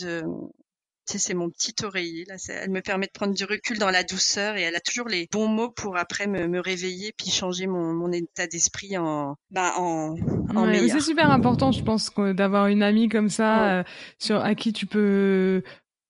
de c'est mon petit oreiller là. Elle me permet de prendre du recul dans la douceur et elle a toujours les bons mots pour après me, me réveiller puis changer mon, mon état d'esprit en bah en, en C'est super important, je pense, d'avoir une amie comme ça sur à qui tu peux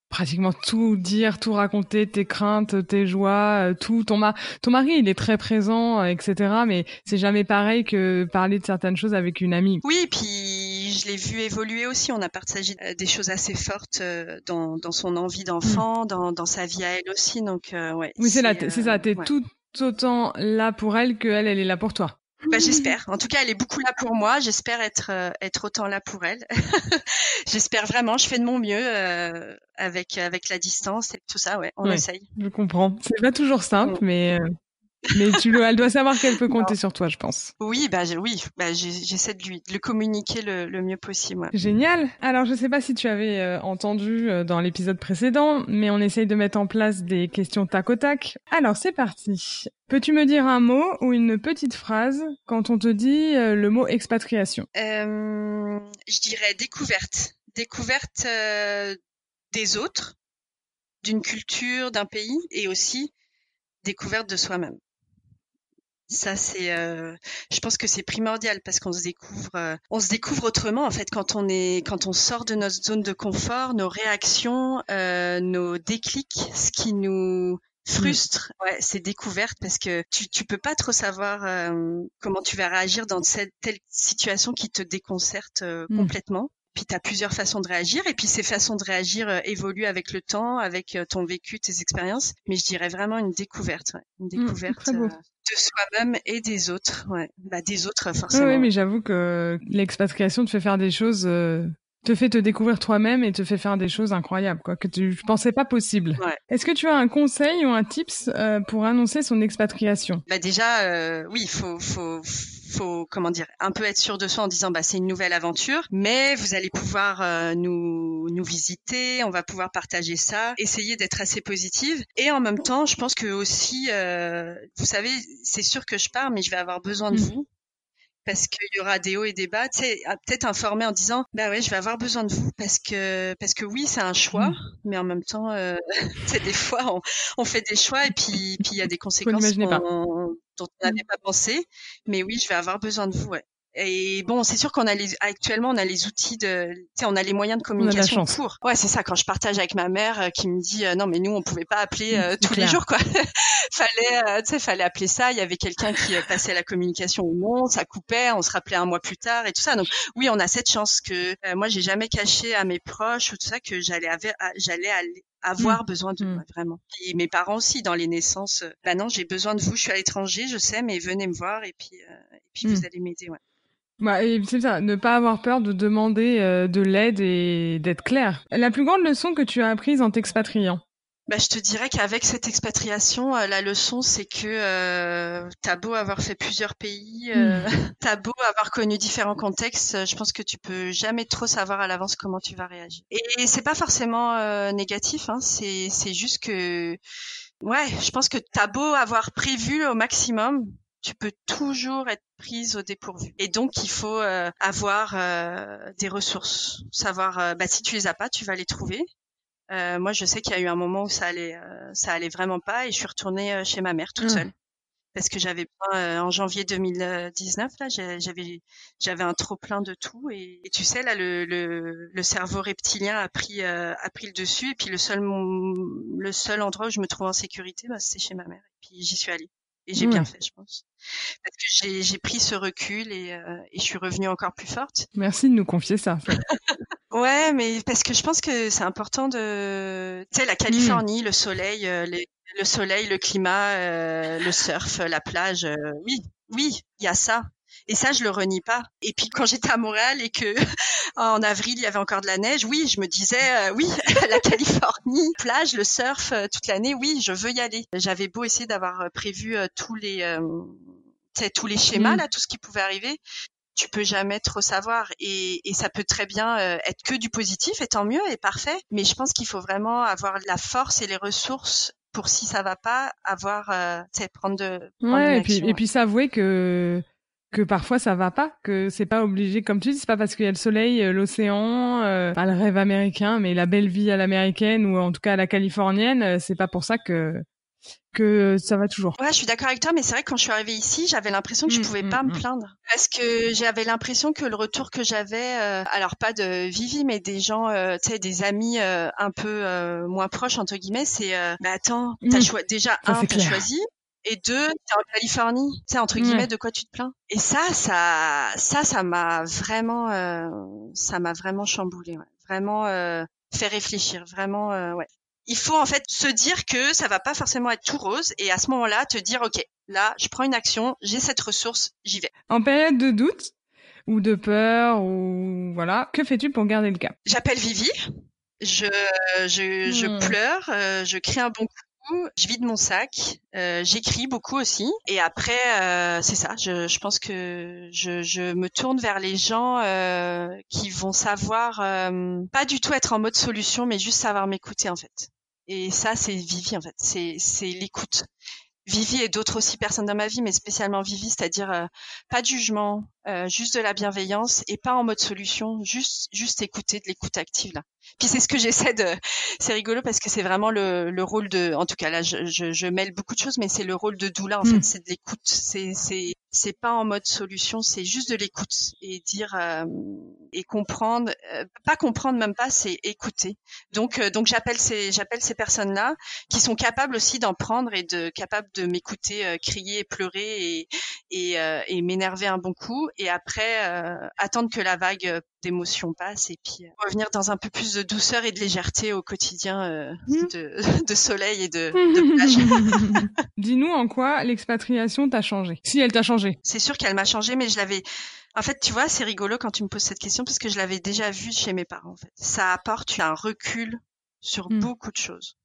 pratiquement tout dire, tout raconter, tes craintes, tes joies, euh, tout. Ton, ton mari, il est très présent, euh, etc. Mais c'est jamais pareil que parler de certaines choses avec une amie. Oui, puis je l'ai vu évoluer aussi. On a partagé euh, des choses assez fortes dans, dans son envie d'enfant, mm. dans, dans sa vie à elle aussi. Donc, ouais. Oui, c'est c'est ça. T'es tout autant là pour elle qu'elle, elle est là pour toi. Bah, j'espère. En tout cas, elle est beaucoup là pour moi. J'espère être euh, être autant là pour elle. [laughs] j'espère vraiment. Je fais de mon mieux euh, avec avec la distance et tout ça. Ouais, on essaye. Je comprends. C'est pas toujours simple, mm. mais euh, mais tu elle doit savoir qu'elle peut compter sur toi, je pense. Oui, bah oui, bah, j'essaie de lui de le communiquer le, mieux possible. Génial. Alors je sais pas si tu avais euh, entendu euh, dans l'épisode précédent, mais on essaye de mettre en place des questions tac au tac. Alors c'est parti. Peux-tu me dire un mot ou une petite phrase quand on te dit euh, le mot expatriation? Je dirais découverte, découverte des autres, d'une culture, d'un pays, et aussi découverte de soi-même. Ça c'est, euh, je pense que c'est primordial parce qu'on se découvre, euh, on se découvre autrement en fait quand on est, quand on sort de notre zone de confort, nos réactions, euh, nos déclics, ce qui nous frustre, ouais, c'est découverte parce que tu tu peux pas trop savoir comment tu vas réagir dans cette telle situation qui te déconcerte mmh. complètement. Puis tu as plusieurs façons de réagir et puis ces façons de réagir évoluent avec le temps, avec ton vécu, tes expériences. Mais je dirais vraiment une découverte, une mmh, découverte de soi-même et des autres. Ouais. Bah, des autres, forcément. Oui, mais j'avoue que l'expatriation te fait faire des choses euh, te fait te découvrir toi-même et te fait faire des choses incroyables, quoi, que tu pensais pas possible. Est-ce que tu as un conseil ou un tips euh, pour annoncer son expatriation? Bah déjà, euh, oui, il faut, faut, faut, comment dire, un peu être sûr de soi en disant, bah c'est une nouvelle aventure, mais vous allez pouvoir euh, nous, nous visiter, on va pouvoir partager ça, essayer d'être assez positive, et en même temps, je pense que aussi, vous savez, c'est sûr que je pars, mais je vais avoir besoin de mmh. vous parce qu'il y aura des hauts et des bas. Tu sais, peut-être informer en disant, bah ouais, je vais avoir besoin de vous parce que parce que oui, c'est un choix, mmh. mais en même temps, euh, [laughs] c'est des fois on, on, fait des choix et puis puis il y a des conséquences dont on n'avait pas pensé. Mais oui, je vais avoir besoin de vous. Ouais. Et bon, c'est sûr qu'on a les, actuellement, on a les outils de, tu sais, on a les moyens de communication pour. Ouais, c'est ça. Quand je partage avec ma mère, euh, qui me dit, euh, non, mais nous, on pouvait pas appeler euh, tous les jours, quoi. [laughs] fallait, tu sais, fallait appeler ça. Il y avait quelqu'un qui passait la communication ou non, ça coupait, on se rappelait un mois plus tard et tout ça. Donc, oui, on a cette chance que moi, j'ai jamais caché à mes proches ou tout ça que j'allais, j'allais avoir mmh. besoin de moi, mmh. vraiment. Et mes parents aussi dans les naissances. bah non, j'ai besoin de vous. Je suis à l'étranger, je sais, mais venez me voir et puis et puis vous allez m'aider. Ouais. Bah, c'est ça, ne pas avoir peur de demander euh, de l'aide et d'être clair. La plus grande leçon que tu as apprise en t'expatriant? Bah, je te dirais qu'avec cette expatriation, euh, la leçon, c'est que euh, t'as beau avoir fait plusieurs pays, euh, hmm. [laughs] t'as beau avoir connu différents contextes, je pense que tu peux jamais trop savoir à l'avance comment tu vas réagir. Et c'est pas forcément négatif, hein, c'est c'est juste que ouais, je pense que t'as beau avoir prévu au maximum, tu peux toujours être prise au dépourvu. Et donc il faut euh, avoir euh, des ressources, savoir euh, bah, si tu les as pas, tu vas les trouver. moi, je sais qu'il y a eu un moment où ça allait, ça allait vraiment pas, et je suis retournée chez ma mère toute mmh. seule parce que j'avais en janvier 2019 là, j'avais j'avais un trop plein de tout, et, tu sais là le, le, le, cerveau reptilien a pris a pris le dessus, et puis le seul le seul endroit où je me trouve en sécurité, bah, c'est chez ma mère, et puis j'y suis allée. Et j'ai bien fait, je pense. Parce que j'ai pris ce recul et, euh, et, je suis revenue encore plus forte. Merci de nous confier ça. [laughs] ouais, mais parce que je pense que c'est important de... Tu sais, la Californie, le soleil, euh, le soleil, le climat, euh, le surf, la plage, euh, oui, oui, il y a ça. Et ça, je le renie pas. Et puis quand j'étais à Montréal et que [laughs] en avril il y avait encore de la neige, oui, je me disais euh, oui, [laughs] la Californie, plage, le surf euh, toute l'année, oui, je veux y aller. J'avais beau essayer d'avoir euh, prévu tous les tous les schémas mmh. là, tout ce qui pouvait arriver tu peux jamais trop savoir et, et ça peut très bien être que du positif et tant mieux et parfait mais je pense qu'il faut vraiment avoir la force et les ressources pour si ça va pas avoir euh, prendre de prendre ouais et puis et puis s'avouer que que parfois ça va pas, que c'est pas obligé, comme tu dis, c'est pas parce qu'il y a le soleil, euh, l'océan, euh, pas le rêve américain, mais la belle vie à l'américaine ou en tout cas à la californienne, euh, c'est pas pour ça que que ça va toujours. Ouais, je suis d'accord avec toi, mais c'est vrai que quand je suis arrivée ici, j'avais l'impression que je mmh, pouvais mmh, pas me mmh. plaindre parce que j'avais l'impression que le retour que j'avais, alors pas de Vivi, mais des gens, tu sais, des amis un peu moins proches entre guillemets, c'est, bah attends, t'as choisi déjà un, t'as choisi, et deux, t'es en Californie, tu sais entre guillemets de quoi tu te plains. Et ça, ça, ça, ça m'a vraiment, euh, ça m'a vraiment chamboulé, ouais. vraiment euh, fait réfléchir, vraiment, euh, ouais. Il faut en fait se dire que ça va pas forcément être tout rose et à ce moment-là te dire ok, là, je prends une action, j'ai cette ressource, j'y vais. En période de doute ou de peur ou voilà, que fais-tu pour garder le cap? J'appelle Vivi. Je, je, je hmm. pleure, je crée un bon coup je vide mon sac, euh, j'écris beaucoup aussi, et après euh, c'est ça. Je, je, pense que je, je, me tourne vers les gens euh, qui vont savoir euh, pas du tout être en mode solution, mais juste savoir m'écouter en fait. Et ça, c'est Vivi en fait. C'est c'est l'écoute. Vivi et d'autres aussi personnes dans ma vie, mais spécialement Vivi, c'est-à-dire euh, pas de jugement, euh, juste de la bienveillance et pas en mode solution, juste juste écouter de l'écoute active là. Puis c'est ce que j'essaie de. [laughs] C'est rigolo parce que c'est vraiment le, le rôle de. En tout cas là, je, je, je mêle beaucoup de choses, mais c'est le rôle de doula en hmm. fait, c'est de l'écoute. C'est c'est c'est pas en mode solution, c'est juste de l'écoute et dire euh, et comprendre, euh, pas comprendre même pas, c'est écouter. Donc euh, donc j'appelle ces j'appelle ces personnes là qui sont capables aussi d'en prendre et de capables de m'écouter crier et pleurer et et, et m'énerver un bon coup et après attendre que la vague d'émotions passe et puis revenir dans un peu plus de douceur et de légèreté au quotidien mmh. de, [laughs] de, soleil et de, [laughs] de plage. [laughs] Dis-nous en quoi l'expatriation t'a changé, si elle t'a changé. C'est sûr qu'elle m'a changé, mais je l'avais En fait, tu vois, c'est rigolo quand tu me poses cette question parce que je l'avais déjà vu chez mes parents. En fait, ça apporte un recul sur mmh. beaucoup de choses.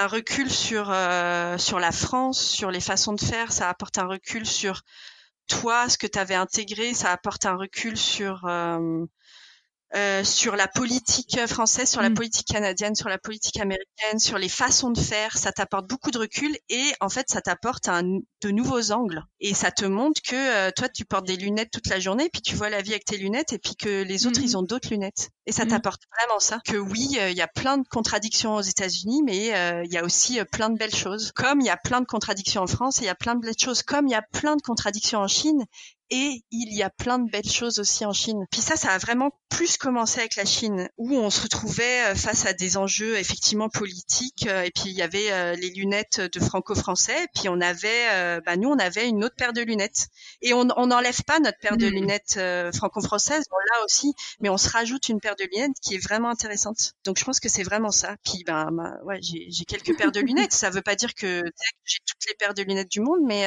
Un recul sur euh, sur la France, sur les façons de faire. Ça apporte un recul sur toi, ce que tu avais intégré. Ça apporte un recul sur euh, euh, sur la politique française, sur la mmh. politique canadienne, sur la politique américaine, sur les façons de faire. Ça t'apporte beaucoup de recul et en fait, ça t'apporte de nouveaux angles. Et ça te montre que euh, toi, tu portes des lunettes toute la journée, puis tu vois la vie avec tes lunettes, et puis que les autres, ils mmh. ont d'autres lunettes. Et ça mmh. t'apporte vraiment ça. Que oui, euh, il y a plein de contradictions aux États-Unis, mais il y a aussi plein de belles choses. Comme il y a plein de contradictions en France, il y a plein de belles choses. Comme il y a plein de contradictions en Chine, et il y a plein de belles choses aussi en Chine. Puis ça, ça a vraiment plus commencé avec la Chine, où on se retrouvait euh, face à des enjeux effectivement politiques. Euh, et puis il y avait euh, les lunettes de franco-français. Puis on avait, bah nous, on avait une autre paire de lunettes. Et on n'enlève pas notre paire de mmh. lunettes franco-françaises, on l'a aussi, mais on se rajoute une paire de lunettes qui est vraiment intéressante. Donc je pense que c'est vraiment ça. Puis ben, ouais, j'ai quelques paires de lunettes. Ça veut pas dire que j'ai toutes les paires de lunettes du monde, mais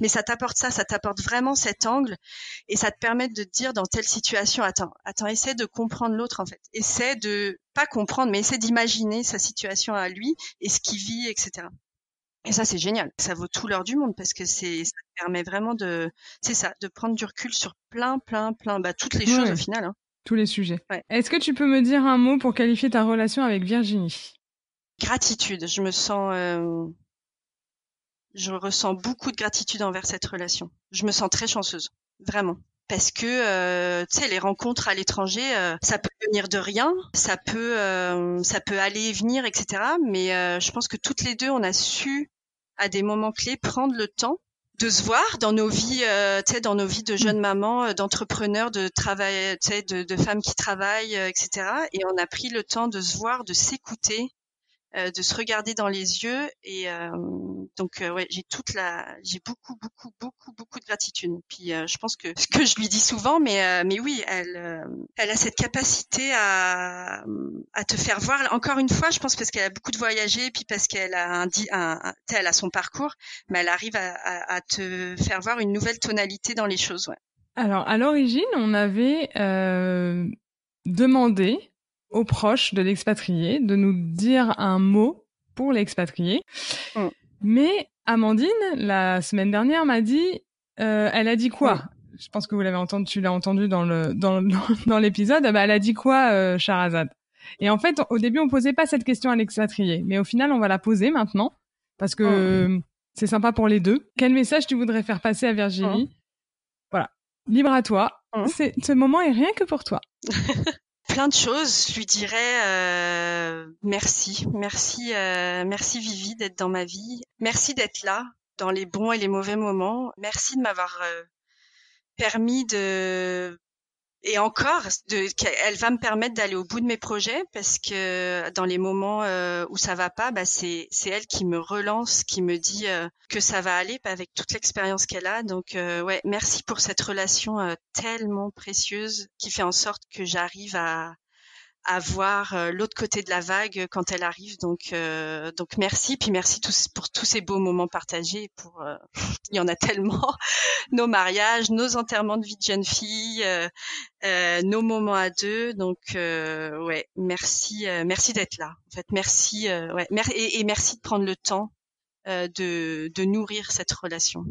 mais ça t'apporte ça, ça t'apporte vraiment cet angle et ça te permet de te dire dans telle situation, attends, attends, essaie de comprendre l'autre en fait, essaie de pas comprendre, mais essaie d'imaginer sa situation à lui et ce qu'il vit, etc. Et ça, c'est génial. Ça vaut tout l'heure du monde parce que c'est, ça te permet vraiment de, c'est ça, de prendre du recul sur plein, plein, plein, bah, toutes les choses au final. Hein. Tous les sujets. Est-ce que tu peux me dire un mot pour qualifier ta relation avec Virginie? Gratitude. Je me sens, euh, je ressens beaucoup de gratitude envers cette relation. Je me sens très chanceuse, vraiment. Parce que euh, tu sais les rencontres à l'étranger, euh, ça peut venir de rien, ça peut euh, ça peut aller et venir, etc. Mais je pense que toutes les deux, on a su à des moments clés prendre le temps de se voir dans nos vies, tu sais, dans nos vies de jeunes mamans, d'entrepreneurs, de travail, tu sais, de, de, femmes qui travaillent, etc. Et on a pris le temps de se voir, de s'écouter, euh, de se regarder dans les yeux et euh, donc euh, ouais j'ai toute la j'ai beaucoup beaucoup beaucoup beaucoup de gratitude puis je pense que ce [laughs] que je lui dis souvent mais mais oui elle elle a cette capacité à à te faire voir encore une fois je pense parce qu'elle a beaucoup de voyagé puis parce qu'elle a un, un, elle a son parcours mais elle arrive à, à, à, te faire voir une nouvelle tonalité dans les choses ouais. Alors à l'origine on avait demandé aux proches de l'expatrié de nous dire un mot pour l'expatrié. Mm. Mais Amandine, la semaine dernière, m'a dit, euh, elle a dit quoi? Je pense que vous l'avez entendu, tu l'as entendu dans le dans, [laughs] dans, l'épisode. Bah, elle a dit quoi, euh, Charazade Et en fait, au début, on posait pas cette question à l'expatrié, mais au final, on va la poser maintenant parce que mm. c'est sympa pour les deux. Quel message tu voudrais faire passer à Virginie? Mm. Voilà, libre à toi. C'est ce moment est rien que pour toi. [laughs] plein de choses. Je lui dirais euh, merci, merci, euh, merci Vivi d'être dans ma vie. Merci d'être là dans les bons et les mauvais moments. Merci de m'avoir euh, permis de et encore, elle va me permettre d'aller au bout de mes projets parce que dans les moments euh, où ça va pas, bah c'est elle qui me relance, qui me dit euh, que ça va aller, bah, avec toute l'expérience qu'elle a. Donc euh, ouais, merci pour cette relation tellement précieuse qui fait en sorte que j'arrive à à voir euh, l'autre côté de la vague quand elle arrive. Donc, euh, donc merci, puis merci tous pour tous ces beaux moments partagés. Pour, euh, [laughs] il y en a tellement, [laughs] nos mariages, nos enterrements de vie de jeune fille, nos moments à deux. Donc, ouais, merci, merci d'être là. En fait, merci, ouais, et, merci de prendre le temps de, de nourrir cette relation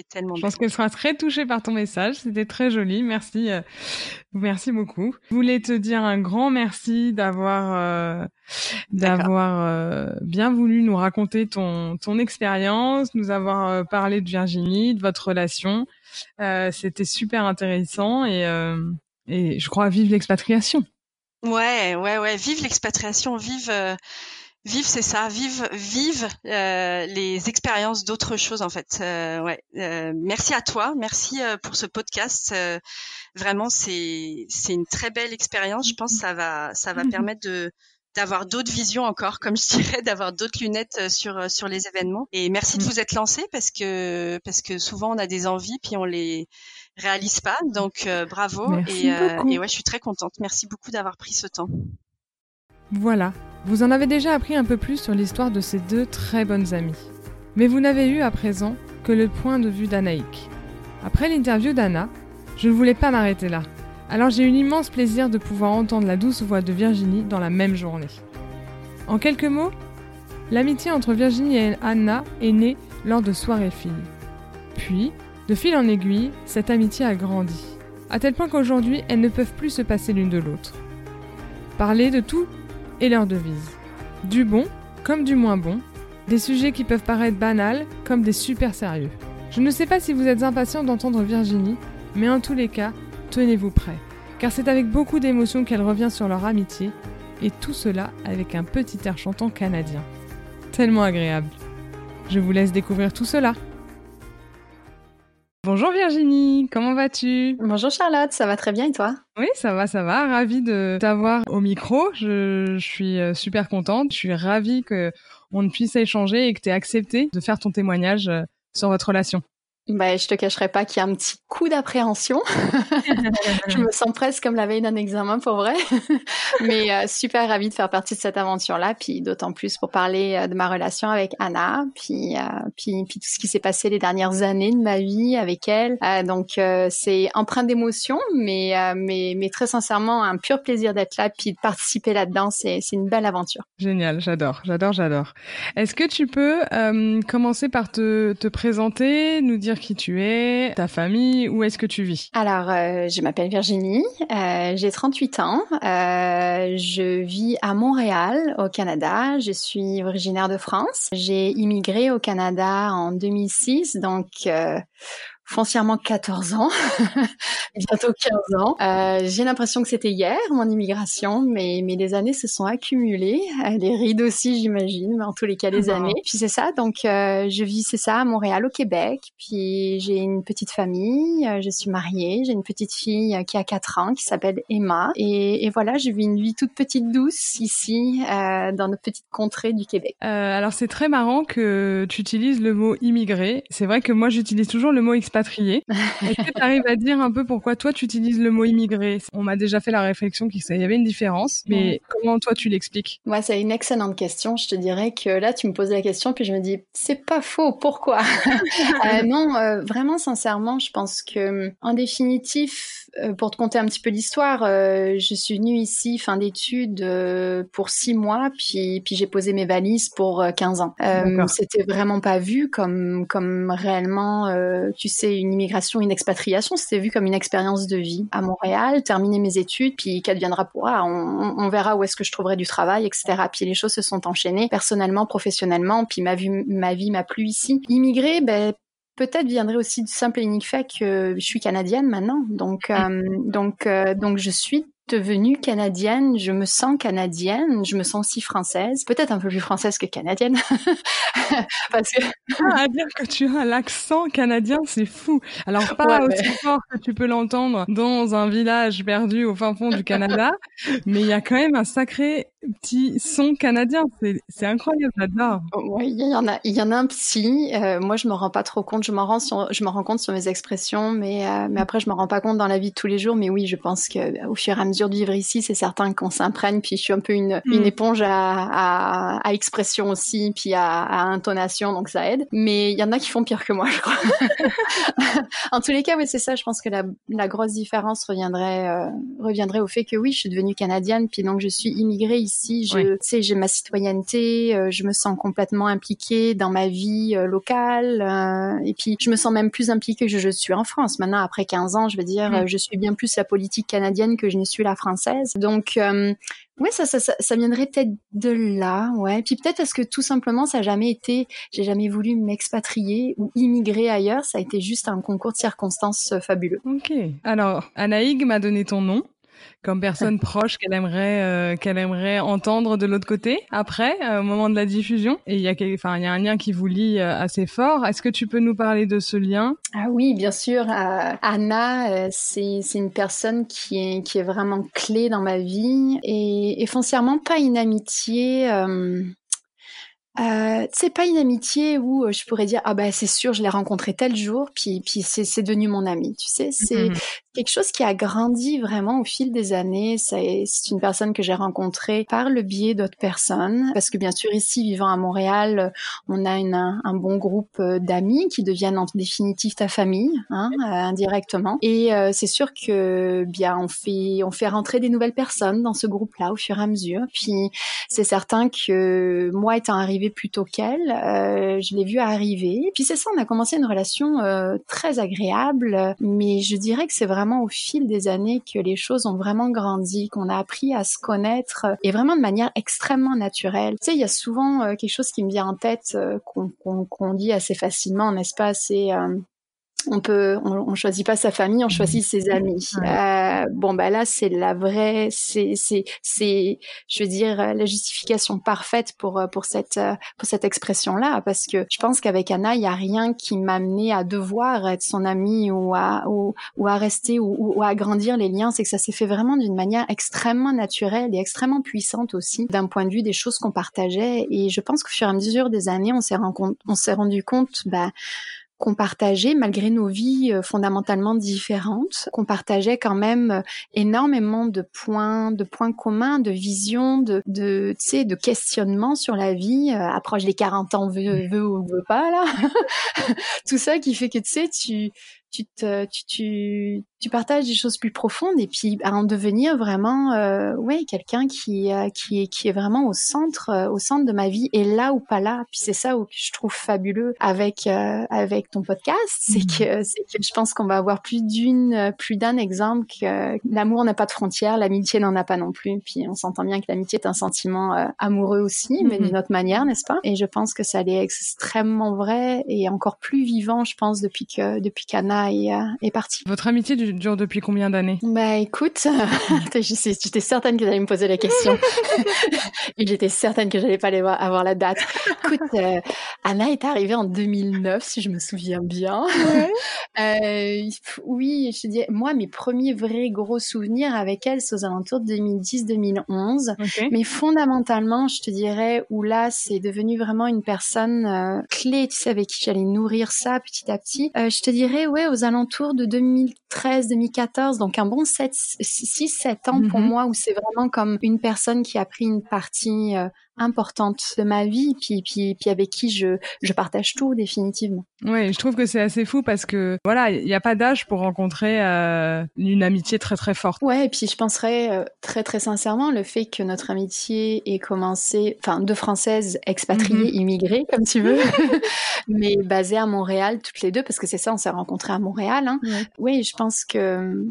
est tellement Je pense qu'elle sera très touchée par ton message. C'était très joli. Merci. Euh, merci beaucoup. Je voulais te dire un grand merci d'avoir euh, d'avoir euh, bien voulu nous raconter ton ton expérience, nous avoir parlé de Virginie, de votre relation. C'était super intéressant et et je crois vive l'expatriation. Ouais, ouais, ouais, vive l'expatriation, vive Vive, c'est ça. Vive, vive euh, les expériences d'autres choses en fait. Euh, ouais. Euh, merci à toi, merci pour ce podcast. vraiment, c'est c'est une très belle expérience. Je pense que ça va ça va permettre de d'avoir d'autres visions encore, comme je dirais, [laughs] d'avoir d'autres lunettes sur sur les événements. Et merci de mm. vous être lancé parce que parce que souvent on a des envies puis on les réalise pas. Donc bravo et, et ouais, je suis très contente. Merci beaucoup d'avoir pris ce temps. Voilà, vous en avez déjà appris un peu plus sur l'histoire de ces deux très bonnes amies. Mais vous n'avez eu à présent que le point de vue d'Anaïk. Après l'interview d'Anna, je ne voulais pas m'arrêter là. Alors j'ai eu l'immense plaisir de pouvoir entendre la douce voix de Virginie dans la même journée. En quelques mots, l'amitié entre Virginie et Anna est née lors de soirées filles. Puis, de fil en aiguille, cette amitié a grandi, à tel point qu'aujourd'hui elles ne peuvent plus se passer l'une de l'autre. Parler de tout est leur devise. Du bon comme du moins bon, des sujets qui peuvent paraître banals comme des super sérieux. Je ne sais pas si vous êtes impatient d'entendre Virginie, mais en tous les cas, tenez-vous prêts, car c'est avec beaucoup d'émotion qu'elle revient sur leur amitié, et tout cela avec un petit air chantant canadien. Tellement agréable. Je vous laisse découvrir tout cela. Bonjour Virginie, comment vas-tu? Bonjour Charlotte, ça va très bien et toi? Oui, ça va, ça va. Ravie de t'avoir au micro. Je, suis euh, super contente. Je suis ravie que on puisse échanger et que tu aies accepté de faire ton témoignage euh, sur votre relation. Bah, je te cacherai pas qu'il y a un petit coup d'appréhension. [laughs] je me sens presque comme la veille d'un examen pour vrai. [laughs] Mais euh, super ravie de faire partie de cette aventure-là, puis d'autant plus pour parler euh, de ma relation avec Anna, puis, euh, puis, puis tout ce qui s'est passé les dernières années de ma vie avec elle. donc c'est empreint d'émotion, mais, mais, mais très sincèrement un pur plaisir d'être là, puis de participer là-dedans. C'est, c'est une belle aventure. Génial, j'adore, j'adore, j'adore. Est-ce que tu peux commencer par te, te présenter, nous dire qui tu es, ta famille, où est-ce que tu vis? Alors, euh, je m'appelle Virginie, euh, j'ai 38 ans, euh, je vis à Montréal, au Canada, je suis originaire de France. J'ai immigré au Canada en 2006, donc foncièrement 14 ans, [laughs] bientôt 15 ans. Euh, j'ai l'impression que c'était hier, mon immigration, mais, mais les années se sont accumulées, euh, les rides aussi j'imagine, mais en tous les cas les années. Puis c'est ça, donc euh, je vis, c'est ça, à Montréal, au Québec, puis j'ai une petite famille, euh, je suis mariée, j'ai une petite fille qui a 4 ans, qui s'appelle Emma, et, et, voilà, je vis une vie toute petite douce ici, euh, dans notre petite contrée du Québec. alors c'est très marrant que tu utilises le mot immigré, c'est vrai que moi j'utilise toujours le mot expatrié [laughs] est-ce que tu arrives à dire un peu pourquoi toi tu utilises le mot immigré? On m'a déjà fait la réflexion qu'il y avait une différence, mais comment toi tu l'expliques? Ouais, c'est une excellente question. Je te dirais que là tu me poses la question puis je me dis c'est pas faux. Pourquoi? [laughs] Euh, Non, euh, vraiment sincèrement, je pense que en définitif, euh, pour te conter un petit peu l'histoire, je suis venue ici fin d'études pour six mois, puis puis j'ai posé mes valises pour 15 ans. C'était vraiment pas vu comme comme réellement, tu sais une immigration, une expatriation, c'était vu comme une expérience de vie à Montréal, terminer mes études, puis qu'adviendra pourra, on, on, verra où est-ce que je trouverai du travail, etc. Puis les choses se sont enchaînées personnellement, professionnellement, puis ma vie, ma vie m'a plu ici. Immigrer, ben peut-être viendrait aussi du simple et unique fait que je suis canadienne maintenant. Donc, euh, donc, euh, donc je suis devenue canadienne, je me sens canadienne, je me sens aussi française, peut-être un peu plus française que canadienne. [laughs] Parce que... Ah, à dire que tu as l'accent canadien, c'est fou. Alors pas aussi fort que tu peux l'entendre dans un village perdu au fin fond du Canada, mais il y a quand même un sacré petit son canadien. C'est incroyable, j'adore. Oui, il y en a, il y en a un petit. Euh, moi, je me rends pas trop compte. Je m'en rends sur, je me rends compte sur mes expressions, mais euh, mais après, je me rends pas compte dans la vie de tous les jours. Mais oui, je pense que au fur et à mesure de vivre ici, c'est certain qu'on s'imprègne. Puis je suis un peu une, hmm. une éponge à, à, à, expression aussi, puis à, à, intonation, donc ça aide. Mais il y en a qui font pire que moi, [laughs] je crois. en tous les cas, oui, c'est ça. Je pense que la, la grosse différence reviendrait euh, reviendrait au fait que oui, je suis devenue canadienne, puis donc je suis immigrée ici. Je sais, j'ai ma citoyenneté, euh, je me sens complètement impliquée dans ma vie euh, locale, et puis je me sens même plus impliquée que je, suis en France. Maintenant, après 15 ans, je veux dire, je suis bien plus la politique canadienne que je ne suis la française. Donc, euh, ouais, ça, ça, ça, viendrait peut-être de là, ouais. Puis peut-être parce que tout simplement, ça n'a jamais été, j'ai jamais voulu m'expatrier ou immigrer ailleurs. Ça a été juste un concours de circonstances euh, fabuleux. Ok. Alors, Anaïg m'a donné ton nom comme personne [laughs] proche qu'elle aimerait euh, qu'elle aimerait entendre de l'autre côté. Après euh, au moment de la diffusion et il y a enfin il y a un lien qui vous lie euh, assez fort. Est-ce que tu peux nous parler de ce lien? Ah oui bien sûr. Anna c'est c'est une personne qui est qui est vraiment clé dans ma vie et, et foncièrement pas une amitié euh, c'est pas une amitié où je pourrais dire ah bah c'est sûr je l'ai rencontré tel jour puis puis c'est c'est devenu mon ami tu sais. C'est mmh quelque chose qui a grandi vraiment au fil des années. C'est une personne que j'ai rencontrée par le biais d'autres personnes, parce que bien sûr ici, vivant à Montréal, on a une, un bon groupe euh, d'amis qui deviennent en définitive ta famille, hein, euh, indirectement. Et euh, c'est sûr que bien on fait on fait rentrer des nouvelles personnes dans ce groupe-là au fur et à mesure. Puis c'est certain que moi étant arrivée plus tôt qu'elle, je l'ai vu arriver. Puis c'est ça, on a commencé une relation très agréable, mais je dirais que c'est vraiment vraiment au fil des années que les choses ont vraiment grandi, qu'on a appris à se connaître euh, et vraiment de manière extrêmement naturelle. Tu sais, il y a souvent euh, quelque chose qui me vient en tête euh, qu'on dit assez facilement, n'est-ce pas C'est on peut, on, choisit pas sa famille, on choisit ses amis. Euh, bon bah là c'est la vraie, c'est c'est c'est, je veux dire la justification parfaite pour pour cette pour cette expression là parce que je pense qu'avec Anna il y a rien qui m'a amené à devoir être son amie ou à ou, ou à rester ou, ou, à agrandir les liens, c'est que ça s'est fait vraiment d'une manière extrêmement naturelle et extrêmement puissante aussi d'un point de vue des choses qu'on partageait. Et je pense qu'au fur et à mesure des années on s'est on s'est rendu compte bah qu'on partageait malgré nos vies euh, fondamentalement différentes, qu'on partageait quand même euh, énormément de points, de points communs, de visions, de, de, tu sais, de questionnements sur la vie. Euh, approche des 40 ans, veut, veut ou veut pas là. [laughs] Tout ça qui fait que tu sais, tu tu te, tu, tu, tu partages des choses plus profondes et puis à en devenir vraiment, euh, ouais, quelqu'un qui, euh, qui, est, qui est vraiment au centre, euh, au centre de ma vie et là ou pas là. Puis c'est ça que je trouve fabuleux avec, euh, avec ton podcast, c'est mmh. que, c'est que je pense qu'on va avoir plus d'une, plus d'un exemple que l'amour n'a pas de frontières, l'amitié n'en a pas non plus. Puis on s'entend bien que l'amitié est un sentiment amoureux aussi, mais mmh. d'une autre manière, n'est-ce pas? Et je pense que ça l'est extrêmement vrai et encore plus vivant, je pense, depuis que, depuis qu'Anna est, euh, est parti. Votre amitié dure depuis combien d'années? Bah écoute, [laughs] j'étais certaine que j'allais me poser la question. Et [laughs] j'étais certaine que j'allais pas aller voir, avoir la date. Écoute, euh, Anna est arrivée en 2009, si je me souviens bien. [laughs] euh, oui, je te dis, moi, mes premiers vrais gros souvenirs avec elle, c'est aux alentours de 2010-2011. Mais fondamentalement, je te dirais, où là, c'est devenu vraiment une personne euh, clé, tu sais, avec qui j'allais nourrir ça petit à petit. je te dirais, ouais, aux alentours de 2013-2014, donc un bon 6-7 ans pour mm-hmm. moi, où c'est vraiment comme une personne qui a pris une partie euh, importante de ma vie, puis, puis, puis avec qui je, je partage tout définitivement. Oui, je trouve que c'est assez fou parce que voilà, il n'y a pas d'âge pour rencontrer euh, une amitié très très forte. Ouais, et puis je penserais euh, très très sincèrement le fait que notre amitié ait commencé, enfin deux Françaises expatriées, mm-hmm. immigrées comme tu veux, [laughs] mais basées à Montréal toutes les deux parce que c'est ça, on s'est rencontrés à Montréal. Hein. Oui, je pense que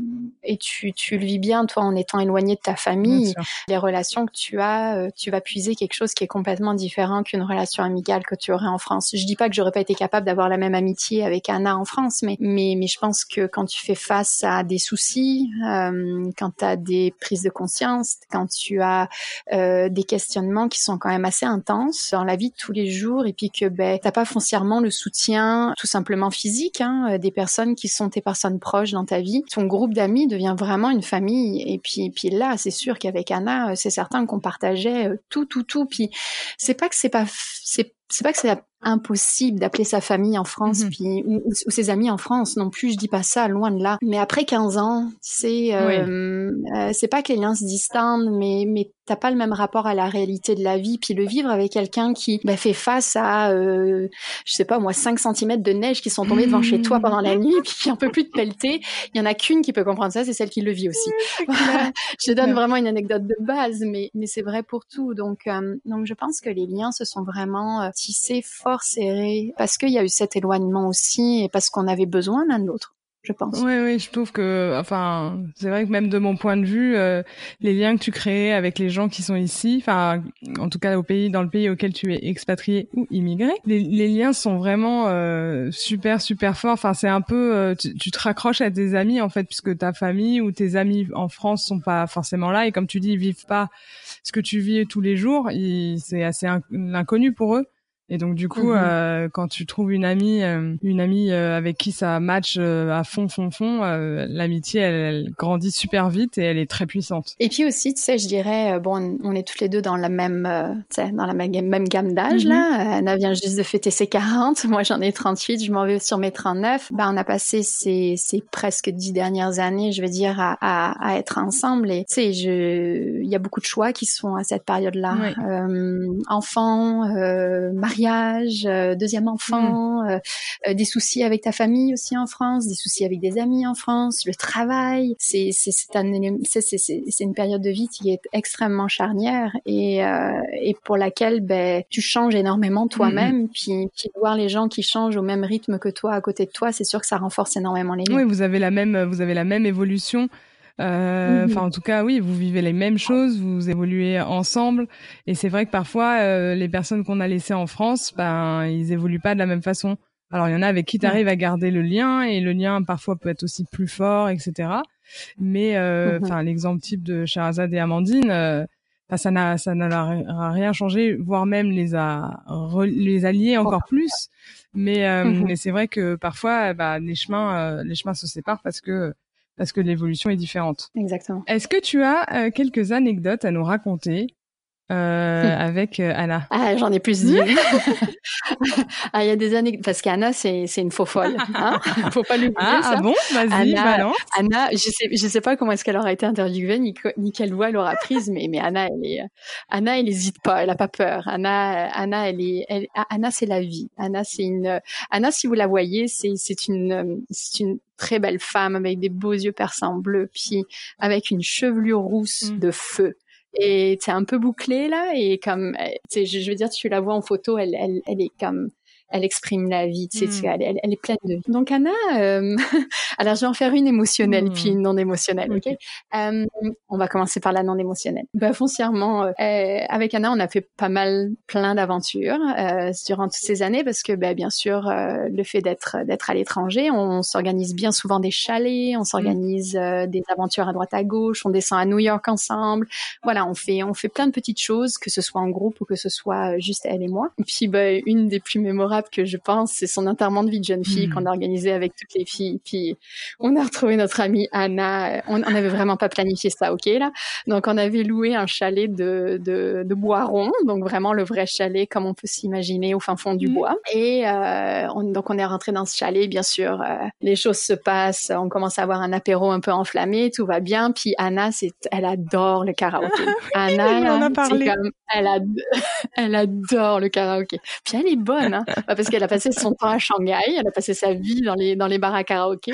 et tu tu le vis bien toi en étant éloigné de ta famille, les relations que tu as, euh, tu vas puiser quelque chose qui est complètement différent qu'une relation amicale que tu aurais en France. Je dis pas que j'aurais pas été capable d'avoir la même amitié avec Anna en France, mais mais mais je pense que quand tu fais face à des soucis, euh, quand tu as des prises de conscience, quand tu as euh, des questionnements qui sont quand même assez intenses dans la vie de tous les jours, et puis que ben t'as pas foncièrement le soutien tout simplement physique hein, des personnes qui sont tes personnes proches dans ta vie, ton groupe d'amis devient vraiment une famille. Et puis puis là, c'est sûr qu'avec Anna, c'est certain qu'on partageait tout tout tout puis c'est pas que c'est pas c'est c'est pas que c'est impossible d'appeler sa famille en France mhm. puis ou, ses amis en France non plus. Je dis pas ça loin de là. Mais après 15 ans c'est euh, euh, c'est pas que les liens se distendent mais mais t'as pas le même rapport à la réalité de la vie puis le vivre avec quelqu'un qui bah, fait face à euh, je sais pas moi 5 cm de neige qui sont tombés devant chez toi pendant la nuit puis qui en peut plus de pelleter il y en a qu'une qui peut comprendre ça c'est celle qui le vit aussi. Je donne vraiment une anecdote de base mais mais c'est vrai pour tout. Donc euh, donc je pense que les liens se sont vraiment tissés fort serré parce qu'il y a eu cet éloignement aussi et parce qu'on avait besoin l'un de l'autre je pense. Oui, oui, je trouve que, enfin, c'est vrai que même de mon point de vue, euh, les liens que tu crées avec les gens qui sont ici, enfin, en tout cas au pays, dans le pays auquel tu es expatrié ou immigré, les, liens sont vraiment euh, super, super forts. Enfin, c'est un peu, euh, tu, te raccroches à tes amis en fait, puisque ta famille ou tes amis en France sont pas forcément là et comme tu dis, ils vivent pas ce que tu vis tous les jours. C'est assez inconnu pour eux. Et donc du coup, mhm. euh, quand tu trouves une amie, euh, une amie euh, avec qui ça match à fond, fond, fond, l'amitié, elle, grandit super vite et elle est très puissante. Et puis aussi, tu sais, je dirais, bon, on est toutes les deux dans la même, tu sais, dans la même, même gamme d'âge là. Mhm. Anna vient juste de fêter ses 40, [laughs] moi j'en ai 38, je m'en vais sur mes 39. Ben on a passé ces, ces presque dix dernières années, je veux dire, à, à, à être ensemble. Et tu sais, je, il y a beaucoup de choix qui se font à cette période-là. enfants, mariage mariage, euh, deuxième enfant, mm. euh, euh, des soucis avec ta famille aussi en France, des soucis avec des amis en France, le travail. C'est c'est c'est un c'est c'est une période de vie qui est extrêmement charnière et et pour laquelle ben tu changes énormément toi-même. Mm. Puis, puis voir les gens qui changent au même rythme que toi à côté de toi, c'est sûr que ça renforce énormément les liens. Oui, vous avez la même vous avez la même évolution. Euh, mhm. Enfin, en tout cas, oui, vous vivez les mêmes choses, vous évoluez ensemble. Et c'est vrai que parfois, euh, les personnes qu'on a laissées en France, ben, ils évoluent pas de la même façon. Alors, il y en a avec qui tu arrives à garder le lien, et le lien parfois peut être aussi plus fort, etc. Mais, euh, mhm. enfin, l'exemple type de Sherazade et Amandine, euh, ça n'a ça n'a rien changé, voire même les a les alliés encore plus. Mais, mhm. mais c'est vrai que parfois, bah, les chemins les chemins se séparent parce que parce que l'évolution est différente. Exactement. Est-ce que tu as euh, quelques anecdotes à nous raconter euh, avec euh, Anna Ah, j'en ai plus d'une. [laughs] [laughs] ah, il y a des années parce qu'Anna c'est c'est une faux folle. Hein [laughs] Faut pas l'oublier ah, ça. Ah bon, vas-y, balance. Anna, je sais je sais pas comment est-ce qu'elle aura été interviewée ni, ni quelle voix elle aura prise, mais mais Anna elle est Anna elle hésite pas, elle a pas peur. Anna Anna elle est elle, Anna c'est la vie. Anna c'est une Anna si vous la voyez c'est c'est une c'est une très belle femme avec des beaux yeux perçants bleus, puis avec une chevelure rousse mm. de feu et c'est un peu bouclé là et comme je, je veux dire tu la vois en photo elle elle, elle est comme elle exprime la vie, tu sais, mm. elle, elle, est pleine de vie. Donc Anna, euh, [laughs] alors je vais en faire une émotionnelle puis une non émotionnelle, ok, euh, On va commencer par la non émotionnelle. Bah, foncièrement, euh, avec Anna, on a fait pas mal, plein d'aventures euh, durant toutes ces années parce que, bah, bien sûr, euh, le fait d'être d'être à l'étranger, on, s'organise bien souvent des chalets, on s'organise mm. des aventures à droite à gauche, on descend à New York ensemble. Voilà, on fait on fait plein de petites choses, que ce soit en groupe ou que ce soit juste elle et moi. Et puis, bah, une des plus mémorables que je pense, c'est son enterrement de vie de jeune fille hmm. qu'on a organisé avec toutes les filles. Puis on a retrouvé notre amie Anna. On n'avait vraiment pas planifié ça, ok là? Donc on avait loué un chalet de de, de Boiron, donc vraiment le vrai chalet comme on peut s'imaginer au fin fond du hmm. bois. Et euh, on, donc on est rentré dans ce chalet, bien sûr. Euh, les choses se passent, on commence à avoir un apéro un peu enflammé, tout va bien. Puis Anna, c'est, elle adore le karaoké. Anna, on a parlé. Comme, elle, [laughs] elle adore le karaoké. Puis elle est bonne, hein parce qu'elle a passé son temps à Shanghai, elle a passé sa vie dans les dans les bars à karaoké.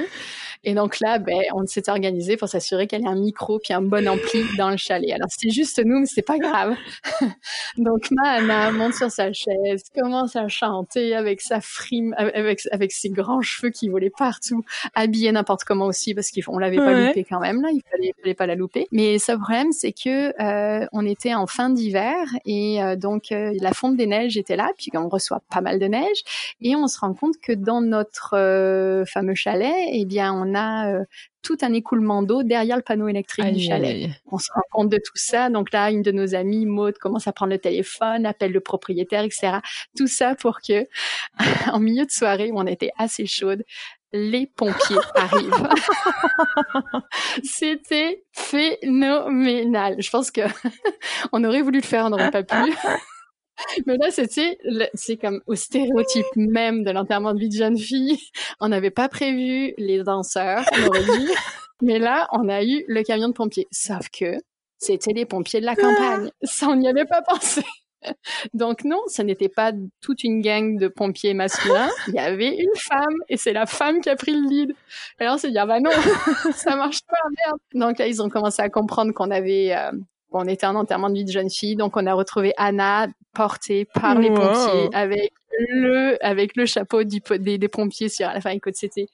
Et donc là, ben, on s'était organisé pour s'assurer qu'elle ait un micro puis un bon ampli dans le chalet. Alors c'était juste nous, mais c'est pas grave. [laughs] donc Anna monte sur sa chaise, commence à chanter avec sa frime, avec avec ses grands cheveux qui volaient partout, habillée n'importe comment aussi parce qu'on l'avait pas loupé quand même là, il fallait, fallait pas la louper. Mais ce problème, c'est que euh, on était en fin d'hiver et euh, donc euh, la fonte des neiges était là, puis on reçoit pas mal de neige et on se rend compte que dans notre euh, fameux chalet, eh bien, on a euh, tout un écoulement d'eau derrière le panneau électrique du chalet. On se rend compte de tout ça. Donc là, une de nos amies, Maud, commence à prendre le téléphone, appelle le propriétaire, etc. Tout ça pour que, [laughs] en milieu de soirée où on était assez chaude, les pompiers [laughs] arrivent. [laughs] C'était phénoménal. Je pense que on aurait voulu le faire, on n'aurait pas pu. Mais là, c'était, c'est comme au stéréotype même de l'enterrement de vie de jeune fille. [laughs] On n'avait pas prévu les danseurs, on aurait dit. [laughs] Mais là, on a eu le camion de pompiers. Sauf que c'était les pompiers de la campagne. Ça, on n'y avait pas pensé. [laughs] Donc non, ce n'était pas toute une gang de pompiers masculins. Il y avait une femme et c'est la femme qui a pris le lead. Alors on s'est dit ah bah non, ça marche pas merde. Donc là ils ont commencé à comprendre qu'on avait euh, on était en enterrement de vie de jeune fille, donc on a retrouvé Anna portée par les pompiers avec le avec le chapeau du, des, des, pompiers sur la fin. Écoute, c'était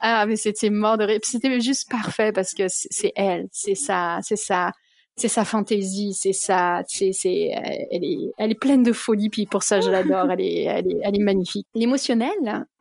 ah mais c'était mort de rire. C'était juste parfait parce que c'est elle, c'est ça, c'est ça c'est sa fantaisie, c'est ça, c'est, c'est, euh, elle est, elle est pleine de folie, puis pour ça je l'adore, elle est, elle est, elle est magnifique. L'émotionnel,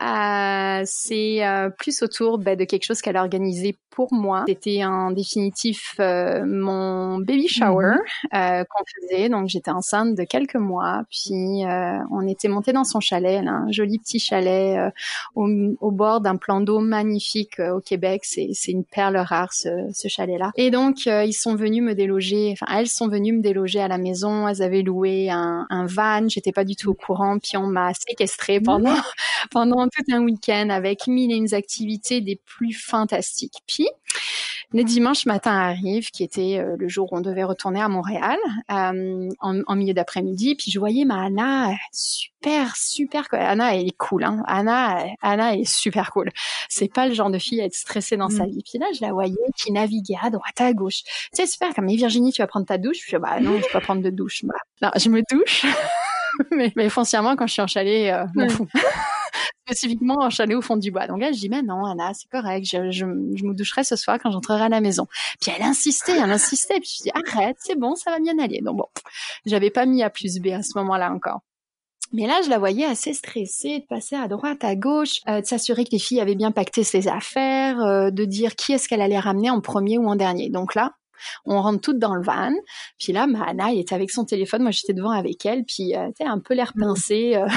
euh, c'est euh, plus autour bah, de quelque chose qu'elle a organisé pour moi. C'était en définitif euh, mon baby shower mhm. euh, qu'on faisait. Donc j'étais enceinte de quelques mois, puis euh, on était monté dans son chalet, là, un joli petit chalet au, au, bord d'un plan d'eau magnifique au Québec. C'est c'est une perle rare ce, ce chalet-là. Et donc ils sont venus me déloger. Enfin elles sont venues me déloger à la maison. Elles avaient loué un, un van. J'étais pas du tout au courant. Puis on m'a séquestré pendant [laughs] pendant tout un week-end avec mille et une activités des plus fantastiques. Puis le dimanche matin arrive, qui était euh, le jour où on devait retourner à Montréal, euh, en, milieu d'après-midi. Puis je voyais ma Anna super, super. Anna, elle est cool. Hein. Anna, Anna est super cool. C'est pas le genre de fille à être stressée dans sa mm. vie. Puis là, je la voyais qui naviguait à droite, à gauche. Tu sais, super. Comme, mais Virginie, tu vas prendre ta douche? Je fais, bah non, je vais pas prendre de douche. Bah, je me douche. [laughs] mais, mais foncièrement, quand je suis en chalet, euh, fous spécifiquement en chalet au fond du bois. Donc là, je dis, mais non, Anna, c'est correct, je, je, me doucherai ce soir quand j'entrerai à la maison. Puis elle insistait, elle insistait, puis je dis, arrête, c'est bon, ça va bien aller. Donc bon, j'avais pas mis à plus B à ce moment-là encore. Mais là, je la voyais assez stressée de passer à droite, à gauche, euh, de s'assurer que les filles avaient bien pacté ses affaires, euh, de dire qui est-ce qu'elle allait ramener en premier ou en dernier. Donc là, on rentre toutes dans le van. Puis là, ma Anna, elle était avec son téléphone. Moi, j'étais devant avec elle. Puis, euh, tu sais, un peu l'air mmh. pincé. Euh,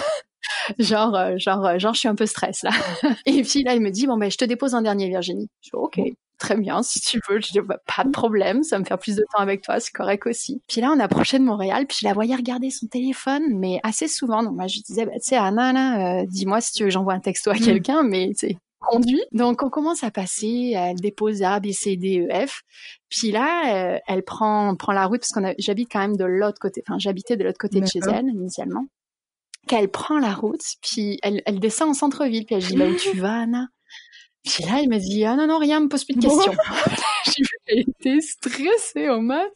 [laughs] genre, euh, genre, euh, genre, je suis un peu stress là. [laughs] et puis là, il me dit, bon, ben, je te dépose un dernier, Virginie. Je dis, ok, très bien, si tu veux. Je dis, bah, pas de problème, ça va me faire plus de temps avec toi, c'est correct aussi. Puis là, on approchait de Montréal, puis je la voyais regarder son téléphone, mais assez souvent. Donc moi, je disais, bah, tu sais, Anna, là, euh, dis-moi si tu veux, j'envoie un texto à mm. quelqu'un, mais tu sais, conduit. Donc on commence à passer, elle dépose A, B, C, D, E, F. Puis là, elle prend prend la route parce qu'on j'habite quand même de l'autre côté. Enfin, j'habitais de l'autre côté de chez elle initialement qu'elle prend la route, puis elle, elle descend en centre-ville, puis elle dit, là où tu vas, Anna? Puis là, elle m'a dit, ah non, non, rien, me pose plus de questions. [laughs] J'ai été stressée au max.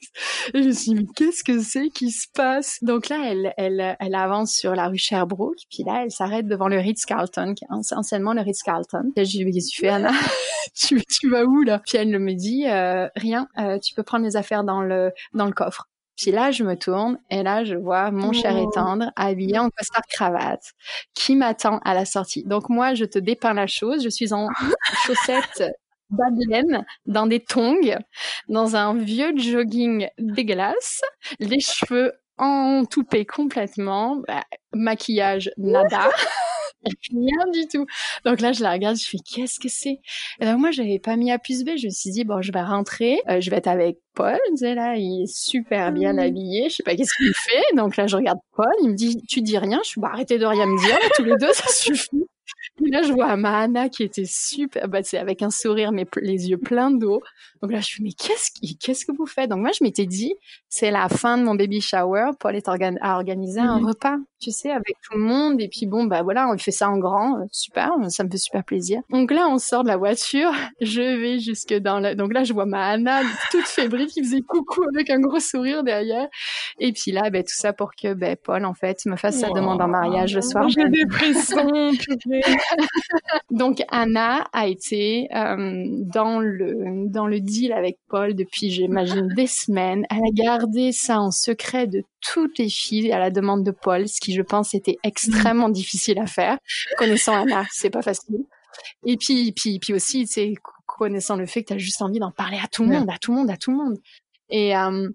Et je me suis dit, mais qu'est-ce que c'est qui se passe? Donc là, elle, elle, elle avance sur la rue Sherbrooke, puis là, elle s'arrête devant le Ritz-Carlton, qui est anciennement le Ritz-Carlton. Puis je lui qu'est-ce que tu fais, Anna? [laughs] tu, tu vas où, là? Puis elle me dit, euh, rien, euh, tu peux prendre les affaires dans le, dans le coffre. Puis là, je me tourne et là, je vois mon cher et tendre habillé en costard cravate qui m'attend à la sortie. Donc moi, je te dépeins la chose. Je suis en [laughs] chaussettes badelaine, dans des tongs, dans un vieux jogging dégueulasse, les cheveux entoupés complètement, bah, maquillage nada. [laughs] [laughs] rien du tout. Donc là, je la regarde, je fais qu'est-ce que c'est? Et donc moi, j'avais pas mis à plus B. Je me suis dit bon, je vais rentrer, euh, je vais être avec Paul. Tu sais là, il est super bien mmh. habillé. Je sais pas qu'est-ce qu'il fait. Donc là, je regarde Paul. Il me dit tu dis rien. Je suis bah arrêtez de rien me dire. tous les deux, [laughs] ça suffit. Et là, je vois Amana qui était super, bah, c'est avec un sourire, mais les yeux pleins d'eau. Donc là, je suis, mais qu'est-ce qu'est-ce que vous faites? Donc moi, je m'étais dit, c'est la fin de mon baby shower. Paul est organ a organisé un mmh repas, tu sais, avec tout le monde. Et puis bon, bah voilà, on fait ça en grand. Euh, super, ça me fait super plaisir. Donc là, on sort de la voiture. [laughs] Je vais jusque dans la, donc là, je vois ma Anna toute fébrile qui faisait coucou avec un gros sourire derrière. Et puis là, ben, tout ça pour que, ben, Paul, en fait, me fasse sa demande en mariage le soir. J'ai des frissons, [laughs] Donc Anna a été euh, dans le dans le deal avec Paul depuis j'imagine des semaines. Elle a gardé ça en secret de toutes les filles à la demande de Paul, ce qui je pense était extrêmement difficile à faire. Connaissant Anna, c'est pas facile. Et puis puis puis aussi, c'est connaissant le fait que tu as juste envie d'en parler à tout le monde, à tout le monde, à tout le monde. Et euh,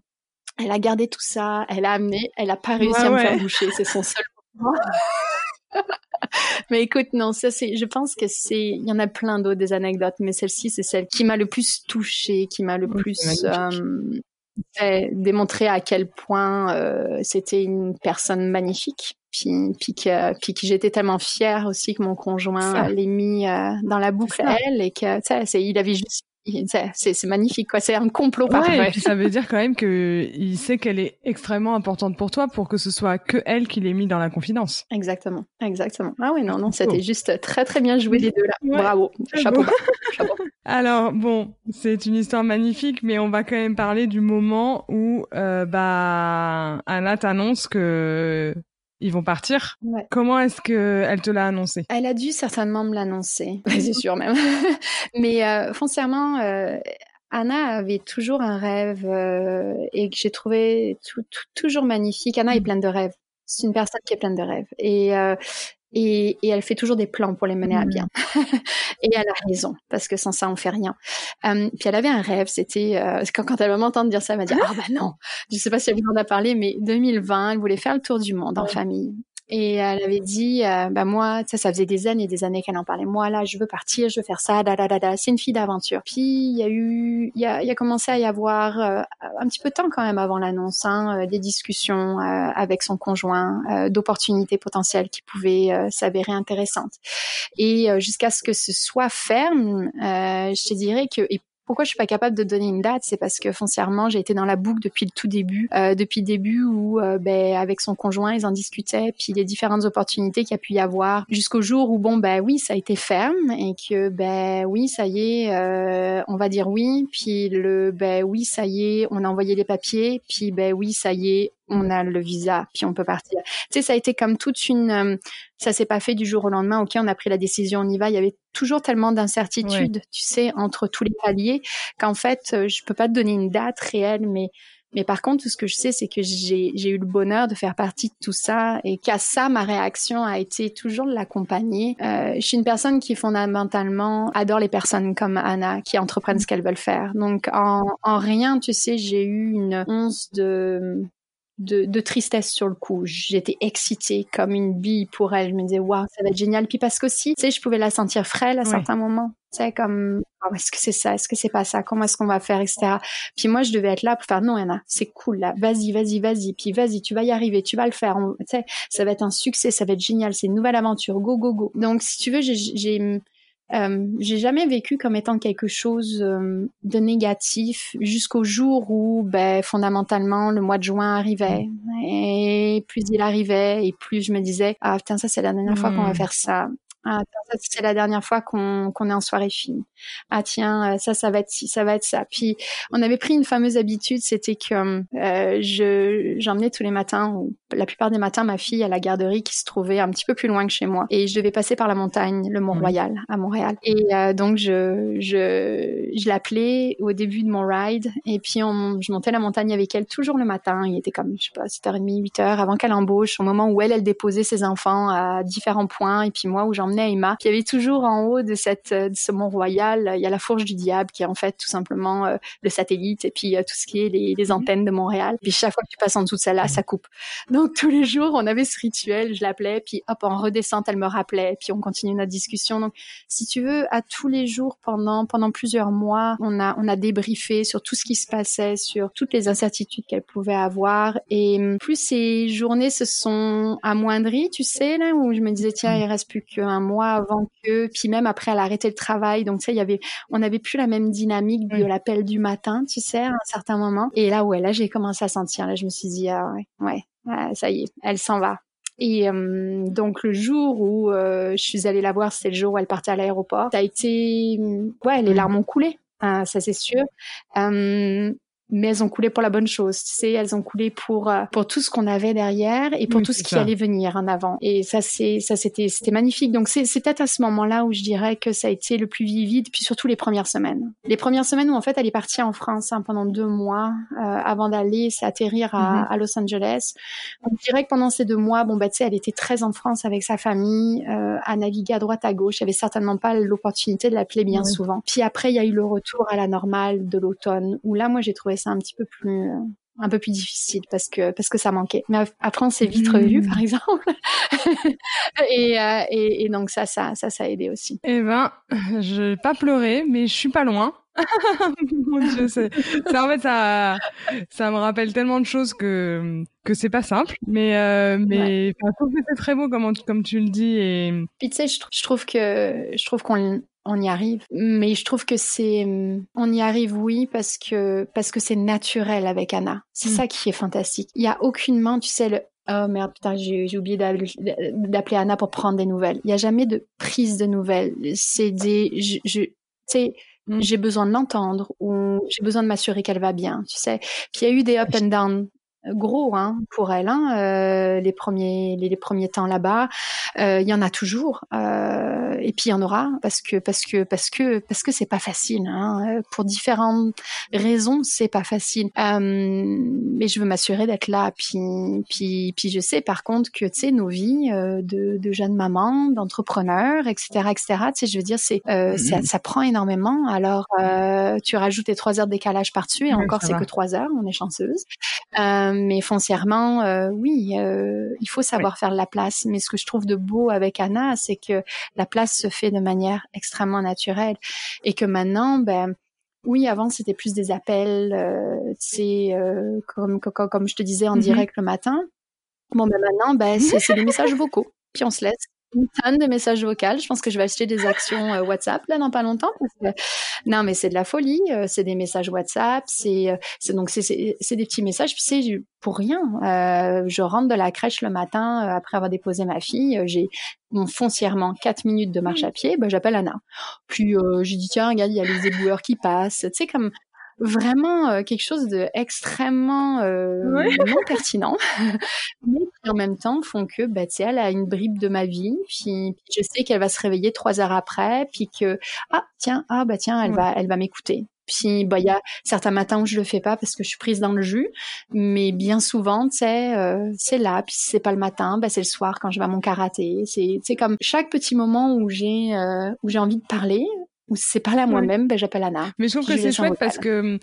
elle a gardé tout ça, elle a amené, elle a pas réussi à me faire boucher, c'est son seul [laughs] mais écoute, non, ça c'est, je pense que c'est, il y en a plein d'autres des anecdotes, mais celle-ci c'est celle qui m'a le plus touchée, qui m'a le plus euh, démontré à quel point euh, c'était une personne magnifique. Puis, puis que, puis que j'étais tellement fière aussi que mon conjoint l'ait mis euh, dans la boucle elle et que, tu sais, il avait juste c'est magnifique quoi. C'est un complot parfait et puis ça veut dire quand même que il sait qu'elle est extrêmement importante pour toi pour que ce soit que elle qui l'ait mis dans la confidence. Exactement. Exactement. Ah oui non non c'était juste très très bien joué les deux là. Bravo. chapeau, chapeau. [laughs] Alors bon c'est une histoire magnifique mais on va quand même parler du moment où euh, bah Anna t'annonce que ils vont partir. Comment est-ce que elle te l'a annoncé? Elle a dû certainement me l'annoncer, [laughs] [laughs] c'est sûr même. [laughs] Mais euh, foncièrement, euh, Anna avait toujours un rêve euh, et que j'ai trouvé tout, toujours magnifique. Anna est mm. pleine de rêves. C'est une personne qui est pleine de rêves. Et, euh, et, et, elle fait toujours des plans pour les mener à bien. Mmh. [laughs] et elle a raison, parce que sans ça, on fait rien. Euh, puis elle avait un rêve, c'était euh, quand, quand, elle va m'entendre dire ça, elle m'a dit ah bah non, je sais pas si elle vous en a parlé, mais 2020, elle voulait faire le tour du monde en famille. Et elle avait dit, euh, bah moi, ça, ça faisait des années et des années qu'elle en parlait. Moi, là, je veux partir, je veux faire ça, da da da da. C'est une fille d'aventure. Puis il y a eu, il y a, y a commencé à y avoir euh, un petit peu de temps quand même avant l'annonce, hein, euh, des discussions euh, avec son conjoint, d'opportunités potentielles qui pouvaient s'avérer intéressantes. Et jusqu'à ce que ce soit ferme, je te dirais que pourquoi je suis pas capable de donner une date C'est parce que foncièrement, j'ai été dans la boucle depuis le tout début, euh, depuis le début où, euh, ben, avec son conjoint, ils en discutaient, puis les différentes opportunités qu'il y a pu y avoir, jusqu'au jour où, bon, ben oui, ça a été ferme et que, ben oui, ça y est, euh, on va dire oui, puis le, ben oui, ça y est, on a envoyé les papiers, puis ben oui, ça y est, on a le visa, puis on peut partir. Tu sais, ça a été comme toute une, euh, ça s'est pas fait du jour au lendemain. Ok, on a pris la décision, on y va. Il y avait toujours tellement d'incertitudes, tu sais, entre tous les paliers, qu'en fait, euh, je peux pas te donner une date réelle, mais mais par contre, tout ce que je sais, c'est que j'ai eu le bonheur de faire partie de tout ça et qu'à ça, ma réaction a été toujours de l'accompagner. Euh, je suis une personne qui fondamentalement adore les personnes comme Anna, qui entreprennent ce qu'elles veulent faire. Donc, en, en rien, tu sais, j'ai eu une once de de, tristesse sur le coup. J'étais excitée comme une bille pour elle. Je me disais, waouh, ça va être génial. Puis parce qu'aussi, tu sais, je pouvais la sentir frêle à certains moments. Tu sais, comme, oh, est-ce que c'est ça? Est-ce que c'est pas ça? Comment est-ce qu'on va faire, etc. Puis moi, je devais être là pour faire, non, Anna, c'est cool, là. Vas-y, vas-y, vas-y. Puis vas-y, tu vas y arriver, tu vas le faire. Tu sais, ça va être un succès, ça va être génial. C'est une nouvelle aventure. Go, go, go. Donc, si tu veux, j'ai, euh, j'ai jamais vécu comme étant quelque chose euh, de négatif jusqu'au jour où, ben, fondamentalement, le mois de juin arrivait. Et plus il arrivait, et plus je me disais, ah putain, ça c'est la dernière fois qu'on va hmm. faire ça. Ah, c'est la dernière fois qu'on est en soirée fine. Ah tiens, euh, ça, ça va être ça va être ça. Puis on avait pris une fameuse habitude, c'était que euh, je j'emmenais tous les matins, ou la plupart des matins, ma fille à la garderie qui se trouvait un petit peu plus loin que chez moi, et je devais passer par la montagne, le Mont-Royal à Montréal. Et euh, donc je je je l'appelais au début de mon ride, et puis on, je montais la montagne avec elle toujours le matin. Il était comme je sais pas 7h30, 8h avant qu'elle embauche, au moment où elle elle déposait ses enfants à différents points, et puis moi où j'en emmenait Emma, qui avait toujours en haut de cette de ce Mont Royal, il y a la Fourche du Diable qui est en fait tout simplement euh, le satellite et puis euh, tout ce qui est les, antennes de Montréal. Puis chaque fois que tu passes en dessous de celle-là, ça coupe. Donc tous les jours, on avait ce rituel, je l'appelais, puis hop en redescente, elle me rappelait, puis on continue notre discussion. Donc si tu veux, à tous les jours pendant pendant plusieurs mois, on a on a débriefé sur tout ce qui se passait, sur toutes les incertitudes qu'elle pouvait avoir et plus ces journées se sont amoindries, tu sais là où je me disais tiens, il reste plus qu'un mois avant que, puis même après, elle a arrêté le travail. Donc, tu sais, il y avait, on n'avait plus la même dynamique de l'appel du matin, tu sais, à un certain moment. Et là, ouais, là, j'ai commencé à sentir. Là, je me suis dit, ah ouais, ouais, ça y est, elle s'en va. Et euh, donc le jour où euh, je suis allée la voir, c'était le jour où elle partait à l'aéroport. Ça a été, ouais, les larmes ont coulé, hein, ça c'est sûr. Euh, mais elles ont coulé pour la bonne chose, tu sais, elles ont coulé pour euh, pour tout ce qu'on avait derrière et pour tout ce qui allait venir en avant. Et ça c'est ça c'était c'était magnifique. Donc c'est c'est peut-être à ce moment-là où je dirais que ça a été le plus vivide, puis surtout les premières semaines. Les premières semaines où en fait elle est partie en France hein, pendant deux mois euh, avant d'aller s'atterrir à, mm-hmm. à, Los Angeles. Donc je dirais que pendant ces deux mois, bon bah tu sais, elle était très en France avec sa famille, euh, à naviguer à droite à gauche. Il avait certainement pas l'opportunité de l'appeler bien souvent. Puis après il y a eu le retour à la normale de l'automne où là moi j'ai trouvé c'est un petit peu plus euh, un peu plus difficile parce que parce que ça manquait. Mais après on s'est vite mmh. revu par exemple. [laughs] et, euh, et, et, donc ça ça ça ça a aidé aussi. Eh ben je vais pas pleurer mais je suis pas loin. [laughs] Mon Dieu, c'est, en fait ça ça me rappelle tellement de choses que que c'est pas simple mais euh, mais c'est très beau comme comme tu le dis et puis tu sais je, je trouve que je trouve qu'on on y arrive. Mais je trouve que c'est, on y arrive, oui, parce que parce que c'est naturel avec Anna. C'est mm. ça qui est fantastique. Il y a aucunement, tu sais, le oh merde, putain, j'ai oublié d'appeler Anna pour prendre des nouvelles. Il n'y a jamais de prise de nouvelles. C'est des, je, je tu sais, mm. j'ai besoin de l'entendre ou j'ai besoin de m'assurer qu'elle va bien, tu sais. Puis il y a eu des up and down gros hein, pour elle. Hein, euh, les premiers les, premiers temps là-bas, euh, il y en a toujours. Euh, et puis il y en aura parce que parce que parce que parce que c'est pas facile. Hein, pour différentes raisons, c'est pas facile. mais je veux m'assurer d'être là. Puis puis puis je sais par contre que tu sais nos vies de, de jeunes mamans, d'entrepreneurs, etc. etc. Tu sais, je veux dire c'est ça, ça, prend énormément. Alors tu rajoutes tes trois heures de décalage par-dessus et encore c'est que trois heures. On est chanceuse. Euh, mais foncièrement, euh, oui, euh, il faut savoir faire la place. Mais ce que je trouve de beau avec Anna, c'est que la place se fait de manière extrêmement naturelle et que maintenant, ben oui, avant c'était plus des appels, c'est comme, comme, comme je te disais en mm-hmm. direct le matin. Bon, ben maintenant, ben c'est des messages vocaux. Puis on se laisse une tonne de messages vocaux. Je pense que je vais acheter des actions euh, WhatsApp là dans pas longtemps. Non, mais c'est de la folie. Euh, c'est des messages WhatsApp. C'est, euh, donc c'est, des petits messages. Puis c'est pour rien. je rentre de la crèche le matin après avoir déposé ma fille. j'ai foncièrement 4 minutes de marche à pied. Ben, j'appelle Anna. Puis j'ai dit tiens regarde il y a les éboueurs qui passent. Tu sais comme vraiment euh, quelque chose de extrêmement euh, [laughs] non pertinent, [laughs] mais qui en même temps font que bah, elle a une bribe de ma vie, puis, je sais qu'elle va se réveiller trois heures après, puis que ah tiens ah bah tiens elle va elle va m'écouter. Puis bah il y a certains matins où je le fais pas parce que je suis prise dans le jus, mais bien souvent tu sais euh, c'est là. Puis si c'est pas le matin, bah c'est le soir quand je vais à mon karaté. C'est c'est comme chaque petit moment où j'ai euh, où j'ai envie de parler, ou si c'est parler à moi-même, ben, j'appelle Anna. Mais je trouve que c'est chouette parce que hum,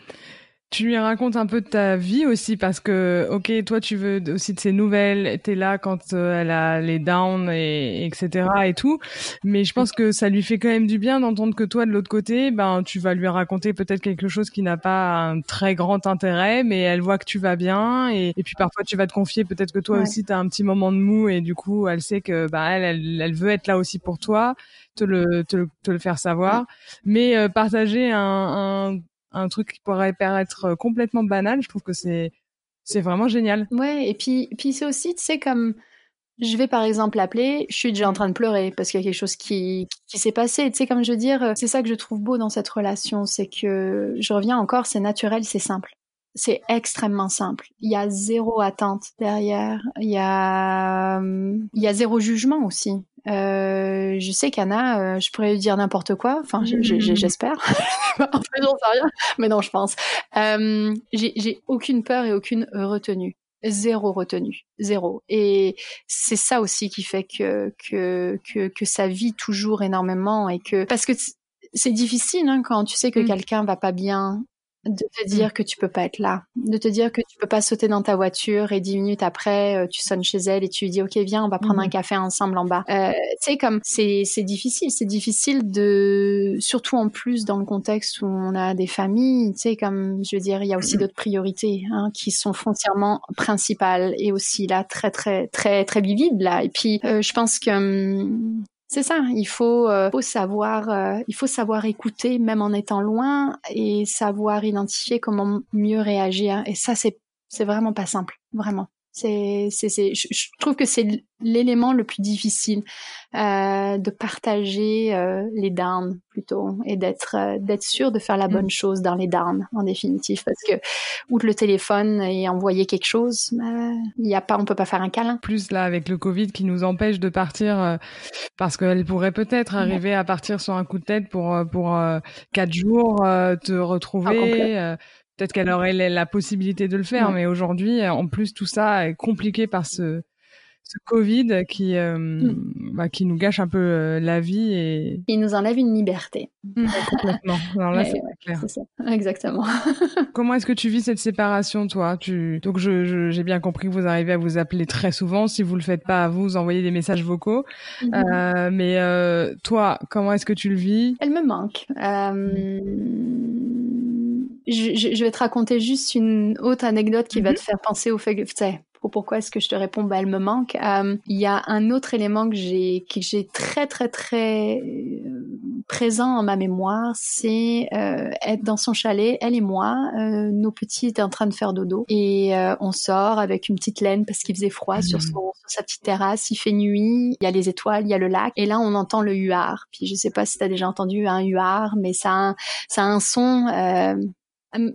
tu lui racontes un peu de ta vie aussi parce que ok toi tu veux aussi de ses nouvelles t'es là quand euh, elle a les downs et etc et tout. Mais je pense que ça lui fait quand même du bien d'entendre que toi de l'autre côté ben tu vas lui raconter peut-être quelque chose qui n'a pas un très grand intérêt mais elle voit que tu vas bien et, et puis parfois tu vas te confier peut-être que toi aussi tu as un petit moment de mou et du coup elle sait que ben elle, elle, elle veut être là aussi pour toi te le, te te le faire savoir, mais euh, partager un, un, un, truc qui pourrait paraître euh, complètement banal, je trouve que c'est c'est vraiment génial. Ouais, et puis puis c'est aussi, tu sais, comme je vais par exemple l'appeler, je suis déjà en train de pleurer parce qu'il y a quelque chose qui, qui s'est passé. Tu sais, comme je veux dire, c'est ça que je trouve beau dans cette relation, c'est que je reviens encore, c'est naturel, c'est simple. C'est extrêmement simple. Il y a zéro attente derrière. Il y a, il y a zéro jugement aussi. Euh, je sais qu'Anna, euh, je pourrais lui dire n'importe quoi. Enfin, j'espère. [laughs] en fait, j'en sais rien. Mais non, je pense. Euh, j'ai aucune peur et aucune retenue. Zéro retenue. Zéro. Et c'est ça aussi qui fait que, que, que, que ça vit toujours énormément et que, parce que c'est difficile hein, quand tu sais que mm. quelqu'un va pas bien de te dire que tu peux pas être là, de te dire que tu peux pas sauter dans ta voiture et dix minutes après euh, tu sonnes chez elle et tu lui dis ok viens on va prendre un mhm. café ensemble en bas. Euh, tu sais comme c'est c'est difficile, c'est difficile de surtout en plus dans le contexte où on a des familles, tu sais comme je veux dire il y a aussi mhm. d'autres priorités hein, qui sont foncièrement principales et aussi là très très très très vivides là et puis euh, je pense que hum, c'est ça, il faut, euh, savoir, euh, il faut savoir écouter même en étant loin et savoir identifier comment mieux réagir. Et ça, c'est, c'est vraiment pas simple, vraiment. C'est, c'est, c'est, je, trouve que c'est l'élément le plus difficile euh, de partager euh, les downs plutôt et d'être euh, d'être sûr de faire la bonne mm. chose dans les downs en définitive parce que outre le téléphone et envoyer quelque chose, bah, il y a pas, on peut pas faire un câlin. Plus là avec le Covid qui nous empêche de partir euh, parce qu'elle pourrait peut-être arriver à partir sur un coup de tête pour pour quatre jours te retrouver Peut-être qu'elle aurait la possibilité de le faire, mais aujourd'hui, en plus, tout ça est compliqué par ce, ce Covid qui, euh, mm. bah, qui nous gâche un peu euh, la vie et il nous enlève une liberté. Mm. complètement. Alors là, c'est clair. Ça. [laughs] Exactement. [laughs] Comment est-ce que tu vis cette séparation, toi? Tu donc je j'ai bien compris que vous arrivez à vous appeler très souvent. Si vous le faites pas, vous, vous envoyez des messages vocaux. Mm-hmm. euh, mais euh, toi, comment est-ce que tu le vis? Elle me manque. Euh je, vais te raconter juste une autre anecdote qui va mhm. te faire penser au fait que, tu sais, pourquoi est-ce que je te réponds bah elle me manque euh, il y a un autre élément que j'ai que j'ai très très très présent en ma mémoire c'est euh, être dans son chalet elle et moi nos petits étaient en train de faire dodo. Et on sort avec une petite laine parce qu'il faisait froid sur, mhm. son, sa petite terrasse. Il fait nuit il y a les étoiles il y a le lac. Et là on entend le huard. Puis je sais pas si tu as déjà entendu un huard mais ça a un, ça a un son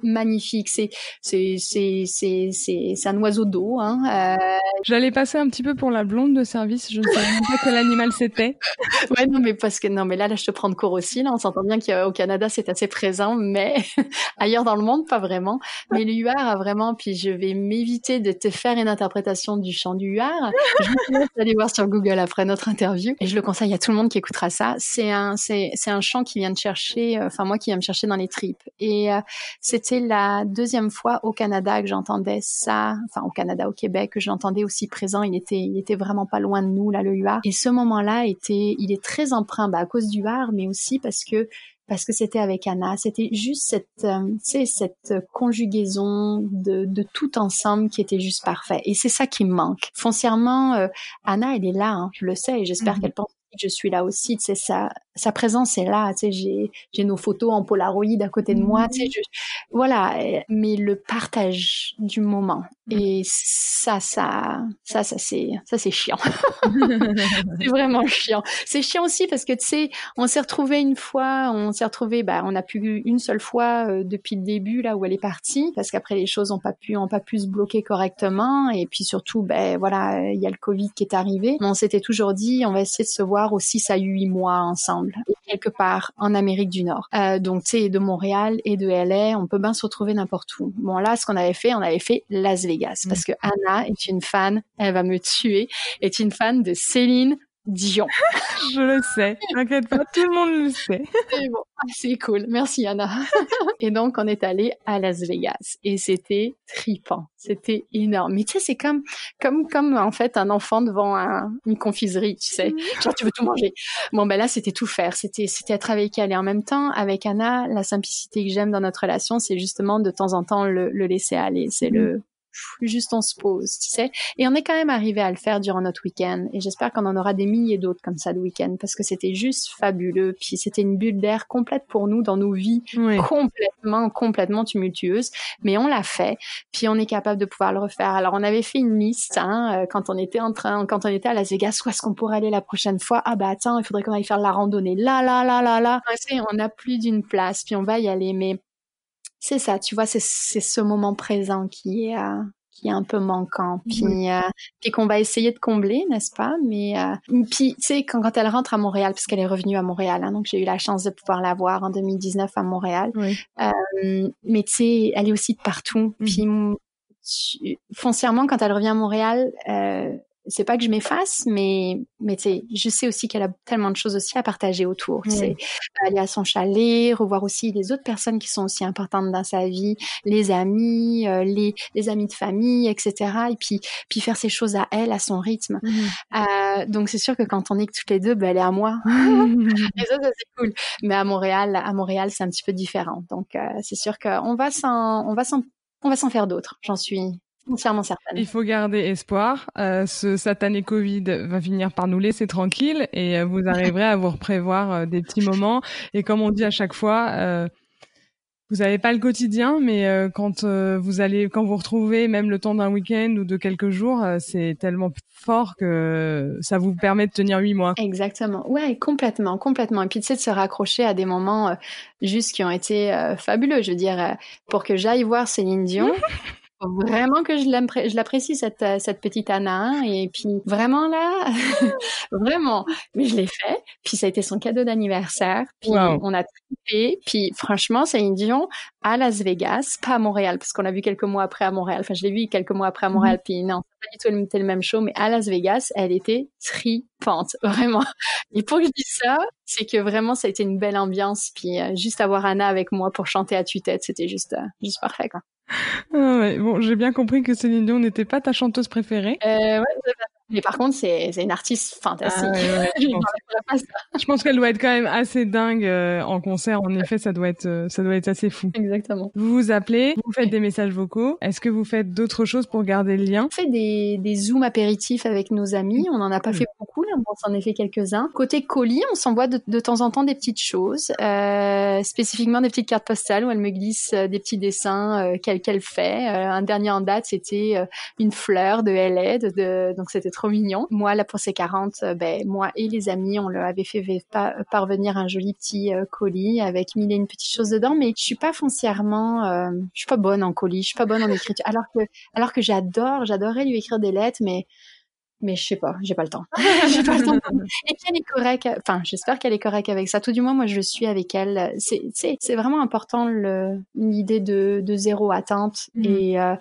magnifique. C'est c'est c'est c'est c'est un oiseau d'eau. Hein. Euh... J'allais passer un petit peu pour la blonde de service. Je ne savais pas quel animal c'était. [laughs] ouais non mais parce que non mais là là je te prends de cours aussi là. On s'entend bien qu'au Canada c'est assez présent, mais [laughs] ailleurs dans le monde pas vraiment. Mais le huard a vraiment. Puis je vais m'éviter de te faire une interprétation du chant du huard. Je vous laisse aller voir sur Google après notre interview et je le conseille à tout le monde qui écoutera ça. C'est un c'est c'est un chant qui vient de chercher. Euh, enfin moi qui vient me chercher dans les tripes et euh, c'était la deuxième fois au Canada que j'entendais ça, enfin au Canada, au Québec, que j'entendais aussi présent. Il était, il était vraiment pas loin de nous là, le huard. Et ce moment-là était, il est très emprunt, bah, à cause du huard, mais aussi parce que parce que c'était avec Anna. C'était juste cette, euh, cette conjugaison de, de tout ensemble qui était juste parfait. Et c'est ça qui me manque. Foncièrement, euh, Anna, elle est là, hein, je le sais, et j'espère mhm. qu'elle pense je suis là aussi, tu sais, sa, sa présence est là, tu sais, j'ai, j'ai nos photos en Polaroid à côté de moi, tu sais, mmh. voilà, mais le partage du moment. Et ça, ça, ça, ça, c'est, ça, c'est chiant. [laughs] c'est [laughs] vraiment chiant. C'est chiant aussi parce que, tu sais, on s'est retrouvé une fois, on s'est retrouvé, bah, on a pu une seule fois euh, depuis le début, là où elle est partie, parce qu'après les choses ont pas pu, ont pas pu se bloquer correctement, et puis surtout, ben, voilà, il y a le Covid qui est arrivé. Mais on s'était toujours dit, on va essayer de se voir aussi ça huit mois ensemble, quelque part en Amérique du Nord. Euh, donc, tu sais, de Montréal et de LA, on peut bien se retrouver n'importe où. Bon, là, ce qu'on avait fait, on avait fait Las Vegas, parce que Anna est une fan, elle va me tuer, est une fan de Céline Dion. [laughs] je le sais. T'inquiète pas, tout le monde le sait. [laughs] Ah, c'est cool. Merci Anna. [laughs] et donc on est allé à Las Vegas et c'était tripant. C'était énorme. Mais tu sais, c'est comme comme comme en fait un enfant devant une confiserie, tu sais. Genre tu veux tout manger. Bon ben là c'était tout faire. C'était c'était être avec elle et en même temps avec Anna, la simplicité que j'aime dans notre relation, c'est justement de temps en temps le, le laisser aller. C'est le juste on se pose, tu sais. Et on est quand même arrivé à le faire durant notre week-end. Et j'espère qu'on en aura des milliers d'autres comme ça le week-end parce que c'était juste fabuleux. Puis c'était une bulle d'air complète pour nous dans nos vies complètement, complètement tumultueuses. Mais on l'a fait. Puis on est capable de pouvoir le refaire. Alors on avait fait une liste hein, euh, quand on était en train, quand on était à Las Vegas. Où est-ce qu'on pourrait aller la prochaine fois? Ah bah attends, il faudrait qu'on aille faire la randonnée. Là, là, là, là, là. On a plus d'une place. Puis on va y aller. Mais c'est ça, tu vois, c'est ce moment présent qui est euh, qui est un peu manquant, puis euh, puis qu'on va essayer de combler, n'est-ce pas? Mais euh, puis tu sais quand, quand elle rentre à Montréal, parce qu'elle est revenue à Montréal, hein, donc j'ai eu la chance de pouvoir la voir en 2019 à Montréal. Euh, mais tu sais, elle est aussi de partout. Mmh. Puis foncièrement, quand elle revient à Montréal, euh, c'est pas que je m'efface, mais mais je sais aussi qu'elle a tellement de choses aussi à partager autour. C'est aller à son chalet, revoir aussi les autres personnes qui sont aussi importantes dans sa vie, les amis, euh, les les amis de famille, etc. Et puis puis faire ses choses à elle, à son rythme. Mmh. Euh, donc c'est sûr que quand on est que toutes les deux, ben elle est à moi. [laughs] les autres c'est cool. Mais à Montréal, à Montréal c'est un petit peu différent. Donc euh, c'est sûr qu'on va s'en on va s'en on va s'en faire d'autres. J'en suis Entièrement certaine. Il faut garder espoir. Euh, ce satané Covid va finir par nous laisser tranquilles et euh, vous arriverez à vous prévoir euh, des petits moments. Et comme on dit à chaque fois, euh, vous n'avez pas le quotidien, mais euh, quand vous allez, quand vous retrouvez même le temps d'un week-end ou de quelques jours, c'est tellement fort que ça vous permet de tenir huit mois. Exactement. Ouais, complètement, complètement. Et puis tu sais de se raccrocher à des moments juste qui ont été fabuleux. Je veux dire, pour que j'aille voir Céline Dion. [laughs] vraiment que je l'apprécie cette cette petite Anna hein, et puis vraiment là [laughs] vraiment. Mais je l'ai fait puis ça a été son cadeau d'anniversaire puis on a trippé puis franchement c'est une Dion à Las Vegas pas à Montréal parce qu'on l'a vu quelques mois après à Montréal. Enfin je l'ai vu quelques mois après à Montréal mm-hmm. puis non pas du tout le, même show mais à Las Vegas elle était tripante [laughs] vraiment. Et pour que je dise ça c'est que vraiment ça a été une belle ambiance puis euh, juste avoir Anna avec moi pour chanter à tue-tête c'était juste euh, juste parfait quoi ah bon, j'ai bien compris que Céline Dion n'était pas ta chanteuse préférée. Euh, mais par contre, c'est une artiste fantastique. Ah [laughs] je, pense. qu'elle doit être quand même assez dingue euh, en concert. En effet, ça doit être, euh, ça doit être assez fou. Exactement. Vous vous appelez, vous faites des messages vocaux. Est-ce que vous faites d'autres choses pour garder le lien? On fait des, des zooms apéritifs avec nos amis. On n'en a pas fait beaucoup, là. On s'en a fait quelques-uns. Côté colis, on s'envoie de, de, temps en temps des petites choses, euh, spécifiquement des petites cartes postales où elle me glisse euh, des petits dessins qu'elle qu'elle fait. un dernier en date, c'était une fleur de LA. De, de, donc c'était trop trop mignon. Moi, là, pour ses 40, ben, moi et les amis, on leur avait fait parvenir un joli petit colis avec mille et une petites choses dedans, mais je suis pas foncièrement, je suis pas bonne en colis, je suis pas bonne en écriture. Alors que, alors que j'adore, j'adorerais lui écrire des lettres, mais mais je sais pas, j'ai pas le temps. [laughs] j'ai pas le temps. Et qu'elle est correcte, enfin, j'espère qu'elle est correcte avec ça. Tout du moins, moi, je suis avec elle. C'est, c'est, vraiment important l'idée de, de zéro attente mmh. et euh,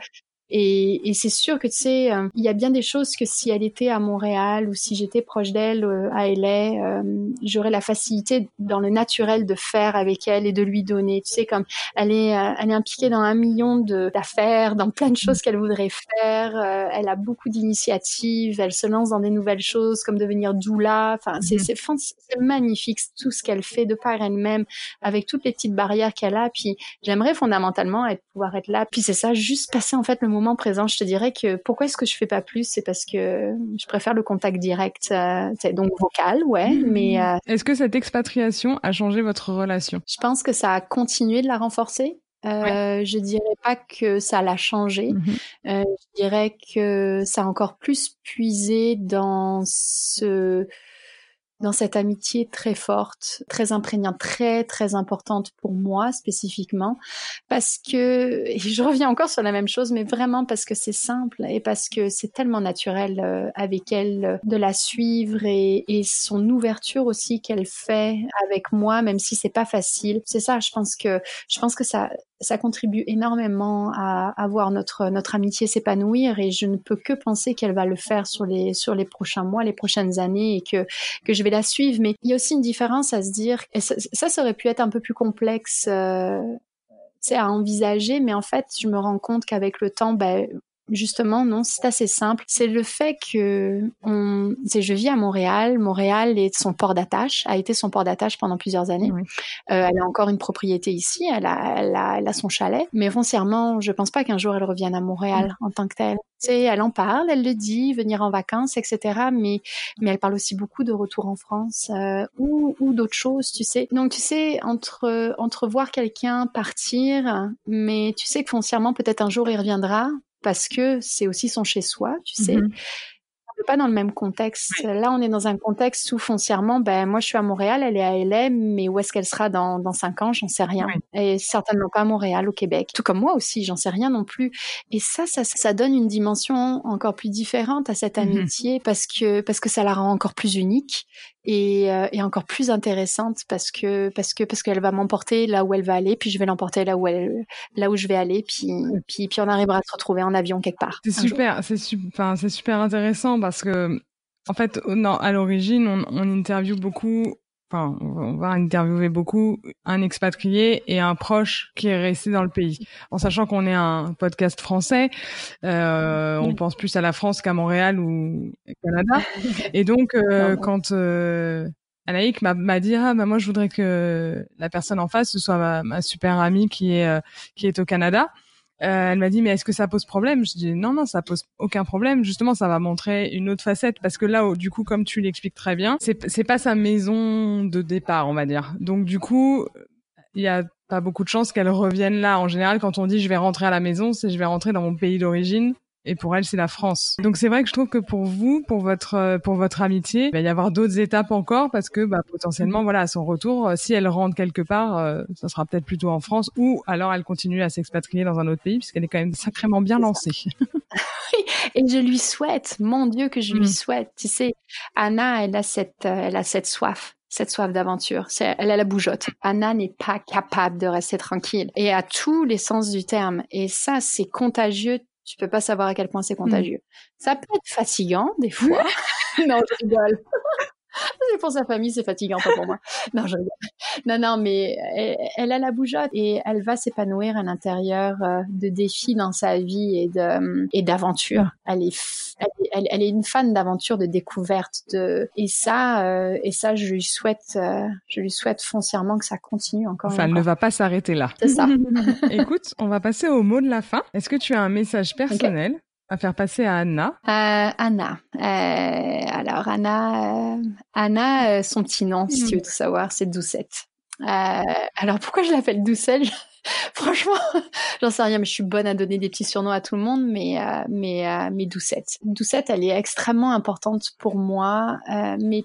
et, et c'est sûr que tu sais, euh, il y a bien des choses que si elle était à Montréal ou si j'étais proche d'elle euh, à LA, euh, j'aurais la facilité dans le naturel de faire avec elle et de lui donner. Tu sais, comme elle est, elle est impliquée dans un million d'affaires, dans plein de choses qu'elle voudrait faire. elle a beaucoup d'initiatives. Elle se lance dans des nouvelles choses comme devenir doula. Enfin, c'est mm-hmm. c'est magnifique tout ce qu'elle fait de par elle-même avec toutes les petites barrières qu'elle a. Puis j'aimerais fondamentalement être pouvoir être là. Puis c'est ça, juste passer en fait le moment moment présent, je te dirais que pourquoi est-ce que je fais pas plus? C'est parce que je préfère le contact direct, euh, donc vocal, ouais. Mmh. Mais euh, est-ce que cette expatriation a changé votre relation? Je pense que ça a continué de la renforcer. Euh, Je dirais pas que ça l'a changé. Mmh euh, je dirais que ça a encore plus puisé dans ce dans cette amitié très forte, très imprégnante, très très importante pour moi spécifiquement, parce que et je reviens encore sur la même chose, mais vraiment parce que c'est simple et parce que c'est tellement naturel euh, avec elle euh, de la suivre et, et son ouverture aussi qu'elle fait avec moi, même si c'est pas facile. C'est ça, je pense que je pense que ça ça contribue énormément à, à voir notre notre amitié s'épanouir et je ne peux que penser qu'elle va le faire sur les sur les prochains mois, les prochaines années et que que je vais la suivre. Mais il y a aussi une différence à se dire. Ça, ça aurait pu être un peu plus complexe. Euh, à envisager, mais en fait, je me rends compte qu'avec le temps, ben, justement, non, c'est assez simple. C'est le fait que on, je vis à Montréal. Montréal est son port d'attache, a été son port d'attache pendant plusieurs années. Euh, elle a encore une propriété ici, elle a, elle a, elle a son chalet. Mais foncièrement, je pense pas qu'un jour elle revienne à Montréal en tant que telle. C'est, elle en parle, elle le dit, venir en vacances, etc. Mais, mais elle parle aussi beaucoup de retour en France euh, ou, ou d'autres choses, tu sais. Donc, tu sais, entre, entre voir quelqu'un partir, mais tu sais que foncièrement, peut-être un jour il reviendra, parce que c'est aussi son chez-soi, tu sais. Mmh pas dans le même contexte. Là, on est dans un contexte où foncièrement, ben moi, je suis à Montréal, elle est à LM, mais où est-ce qu'elle sera dans dans cinq ans, j'en sais rien. Et certainement pas à Montréal, au Québec. Tout comme moi aussi, j'en sais rien non plus. Et ça, ça, ça donne une dimension encore plus différente à cette mmh amitié parce que parce que ça la rend encore plus unique et, euh, et, encore plus intéressante parce que parce que parce qu'elle va m'emporter là où elle va aller, puis je vais l'emporter là où elle là où je vais aller, puis puis puis on arrivera à se retrouver en avion quelque part. C'est super, c'est super, c'est super intéressant parce que en fait, non, à l'origine, on, on interviewe beaucoup enfin, on va interviewer beaucoup un expatrié et un proche qui est resté dans le pays. En sachant qu'on est un podcast français, euh, on pense plus à la France qu'à Montréal ou au Canada. [laughs] Et donc, euh, quand euh, Anaïk m'a dit ah bah moi je voudrais que la personne en face ce soit ma, ma super amie qui est euh, qui est au Canada. Euh, elle m'a dit mais est-ce que ça pose problème? Je dis non non ça pose aucun problème. Justement ça va montrer une autre facette parce que là du coup comme tu l'expliques très bien c'est c'est pas sa maison de départ on va dire. Donc du coup il y a pas beaucoup de chances qu'elle revienne là. En général quand on dit je vais rentrer à la maison c'est je vais rentrer dans mon pays d'origine et pour elle c'est la France. Donc c'est vrai que je trouve que pour vous, pour votre euh, pour votre amitié, il va y avoir d'autres étapes encore parce que bah, potentiellement voilà à son retour, euh, si elle rentre quelque part, euh, ça sera peut-être plutôt en France ou alors elle continue à s'expatrier dans un autre pays puisqu'elle est quand même sacrément bien lancée. [laughs] et je lui souhaite, mon Dieu que je lui mm. souhaite. Tu sais, Anna, elle a cette elle a cette soif cette soif d'aventure. Elle a la bougeotte. Anna n'est pas capable de rester tranquille et à tous les sens du terme. Et ça, c'est contagieux tu peux pas savoir à quel point c'est mmh. contagieux. Ça peut être fatigant des fois. [laughs] non, je rigole. [laughs] c'est pour sa famille, c'est fatigant, pas pour moi. [laughs] Non, je. Non, non, mais elle, a la bougeotte et elle va s'épanouir à l'intérieur euh, de défis dans sa vie et de et d'aventures. Elle est, elle, elle, est une fan d'aventure, de découverte, de et ça euh, et ça, je lui souhaite, euh, je lui souhaite foncièrement que ça continue encore. Enfin, elle ne va pas s'arrêter là. C'est ça. [laughs] [laughs] Écoute, on va passer au mot de la fin. Est-ce que tu as un message personnel à faire passer à Anna euh, Anna. Euh, alors Anna, euh, Anna, son petit nom, si tu veux tout savoir, c'est Doucette. alors pourquoi je l'appelle Doucette? [laughs] Franchement, [laughs] j'en sais rien, mais je suis bonne à donner des petits surnoms à tout le monde, mais euh, mais euh, mais Doucette. Doucette, elle est extrêmement importante pour moi, euh, mais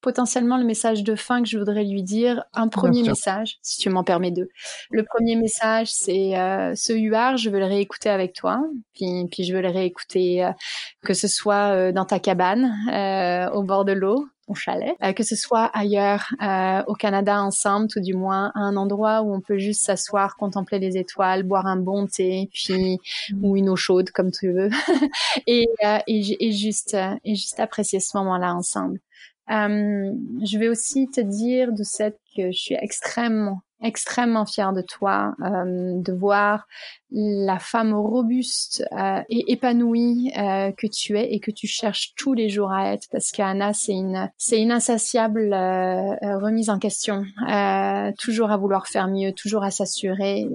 potentiellement le message de fin que je voudrais lui dire, un premier message, si tu m'en permets deux. Le premier message, c'est euh, ce UR, je veux le réécouter avec toi, puis, puis je veux le réécouter euh, que ce soit euh, dans ta cabane, euh, au bord de l'eau, ton chalet, euh, que ce soit ailleurs au Canada ensemble, tout du moins à un endroit où on peut juste s'asseoir, contempler les étoiles, boire un bon thé, puis mmh. ou une eau chaude comme tu veux, [laughs] et, et, et juste et juste apprécier ce moment-là ensemble. Euh, je vais aussi te dire de cette que je suis extrêmement extrêmement fière de toi, euh, de voir la femme robuste euh, et épanouie euh, que tu es et que tu cherches tous les jours à être. Parce qu'Anna c'est une c'est une insatiable euh, euh, remise en question. Toujours à vouloir faire mieux toujours à s'assurer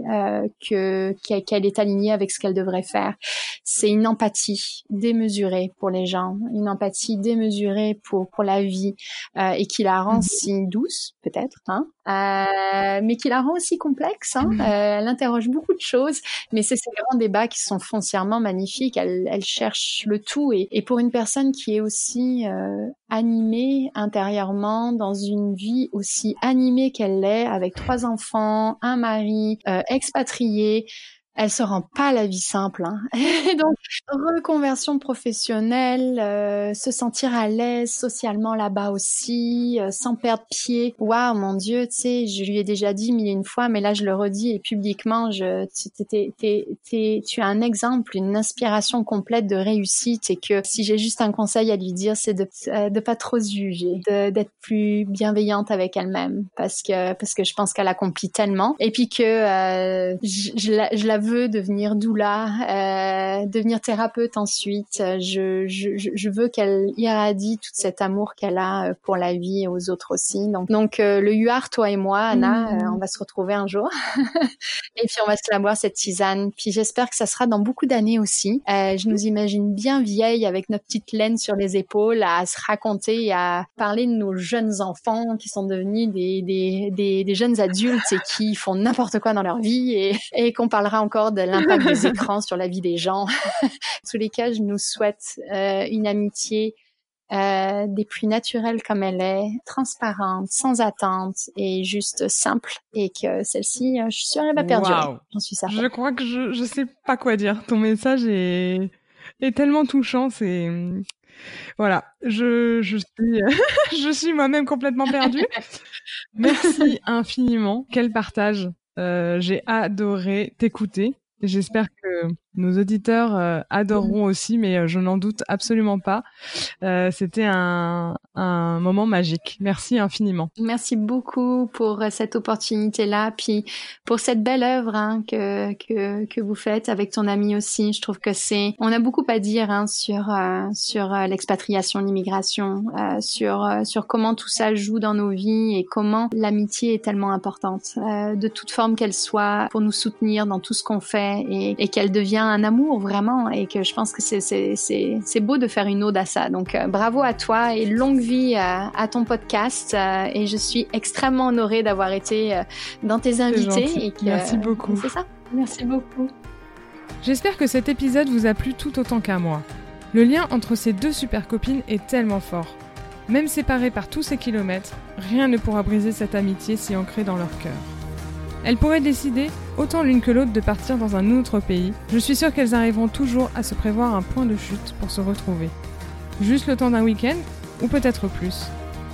que qu'elle est alignée avec ce qu'elle devrait faire. C'est une empathie démesurée pour les gens une empathie démesurée pour pour la vie et qui la rend mhm. si douce peut-être hein mais qui la rend aussi complexe hein. elle interroge beaucoup de choses mais c'est ces grands débats qui sont foncièrement magnifiques. Elle, cherche le tout. Et, et, pour une personne qui est aussi euh, animée intérieurement, dans une vie aussi animée qu'elle l'est, avec trois enfants, un mari, euh, expatrié, elle se rend pas la vie simple. Hein. [laughs] Donc, reconversion professionnelle, euh, se sentir à l'aise socialement là-bas aussi, euh, sans perdre pied. Waouh, mon Dieu, tu sais, je lui ai déjà dit mille et une fois, mais là je le redis et publiquement, je, tu as un exemple, une inspiration complète de réussite et que si j'ai juste un conseil à lui dire, c'est de euh, de pas trop se juger, d'être plus bienveillante avec elle-même parce que parce que je pense qu'elle accomplit tellement et puis que je, je, je veux devenir doula, euh, devenir thérapeute ensuite. Je, je, je veux qu'elle irradie tout cet amour qu'elle a euh, pour la vie et aux autres aussi. Donc, donc euh, le UAR, toi et moi, Anna, mmh. on va se retrouver un jour. [laughs] et puis on va se la boire cette tisane. Puis j'espère que ça sera dans beaucoup d'années aussi. je nous imagine bien vieilles avec notre petite laine sur les épaules à se raconter et à parler de nos jeunes enfants qui sont devenus des, des, des, des jeunes adultes et qui font n'importe quoi dans leur vie et, et qu'on parlera encore de l'impact des [laughs] écrans sur la vie des gens. en [laughs] tous les cas, je nous souhaite euh, une amitié euh, des plus naturelles comme elle est, transparente, sans attente et juste simple, et que celle-ci, euh, je suis sûre, elle va perdurer. J'en suis certaine. Je crois que je je sais pas quoi dire. Ton message est est tellement touchant. C'est voilà, je je suis [laughs] je suis moi-même complètement perdue. Merci infiniment. Quel partage. Euh, j'ai adoré t'écouter. J'espère que nos auditeurs euh, adoreront aussi, mais euh, je n'en doute absolument pas. Euh, C'était un, un, moment magique. Merci infiniment. Merci beaucoup pour cette opportunité-là, puis pour cette belle œuvre hein, que, que, que vous faites avec ton ami aussi. Je trouve que c'est, on a beaucoup à dire hein, sur euh, sur l'expatriation, l'immigration, sur sur comment tout ça joue dans nos vies et comment l'amitié est tellement importante, de toute forme qu'elle soit, pour nous soutenir dans tout ce qu'on fait et, et qu'elle devient un amour vraiment et que je pense que c'est beau de faire une ode à ça. Donc euh, bravo à toi et longue vie à, ton podcast euh, et je suis extrêmement honorée d'avoir été euh, dans tes invités. Et Merci beaucoup. C'est ça. Merci beaucoup. J'espère que cet épisode vous a plu tout autant qu'à moi. Le lien entre ces deux super copines est tellement fort. Même séparées par tous ces kilomètres, rien ne pourra briser cette amitié si ancrée dans leur cœur. Elles pourraient décider, autant l'une que l'autre, de partir dans un autre pays. Je suis sûre qu'elles arriveront toujours à se prévoir un point de chute pour se retrouver. Juste le temps d'un week-end, ou peut-être plus.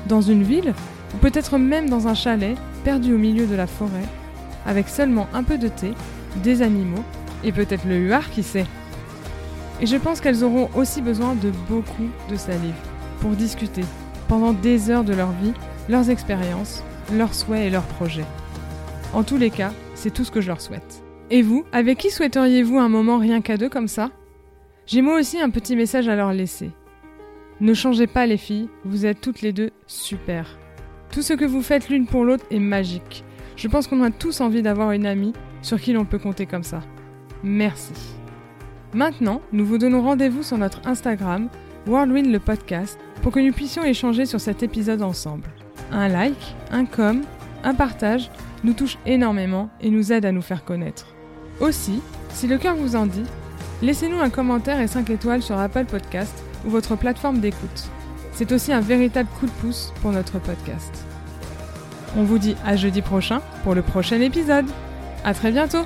Dans une ville, ou peut-être même dans un chalet, perdu au milieu de la forêt, avec seulement un peu de thé, des animaux, et peut-être le huard qui sait. Et je pense qu'elles auront aussi besoin de beaucoup de salive pour discuter, pendant des heures de leur vie, leurs expériences, leurs souhaits et leurs projets. En tous les cas, c'est tout ce que je leur souhaite. Et vous, avec qui souhaiteriez-vous un moment rien qu'à deux comme ça? J'ai moi aussi un petit message à leur laisser. Ne changez pas les filles, vous êtes toutes les deux super. Tout ce que vous faites l'une pour l'autre est magique. Je pense qu'on a tous envie d'avoir une amie sur qui l'on peut compter comme ça. Merci. Maintenant, nous vous donnons rendez-vous sur notre Instagram, Worldwind le podcast, pour que nous puissions échanger sur cet épisode ensemble. Un like, un com, un partage nous touche énormément et nous aide à nous faire connaître. Aussi, si le cœur vous en dit, laissez-nous un commentaire et 5 étoiles sur Apple Podcast ou votre plateforme d'écoute. C'est aussi un véritable coup de pouce pour notre podcast. On vous dit à jeudi prochain pour le prochain épisode. À très bientôt!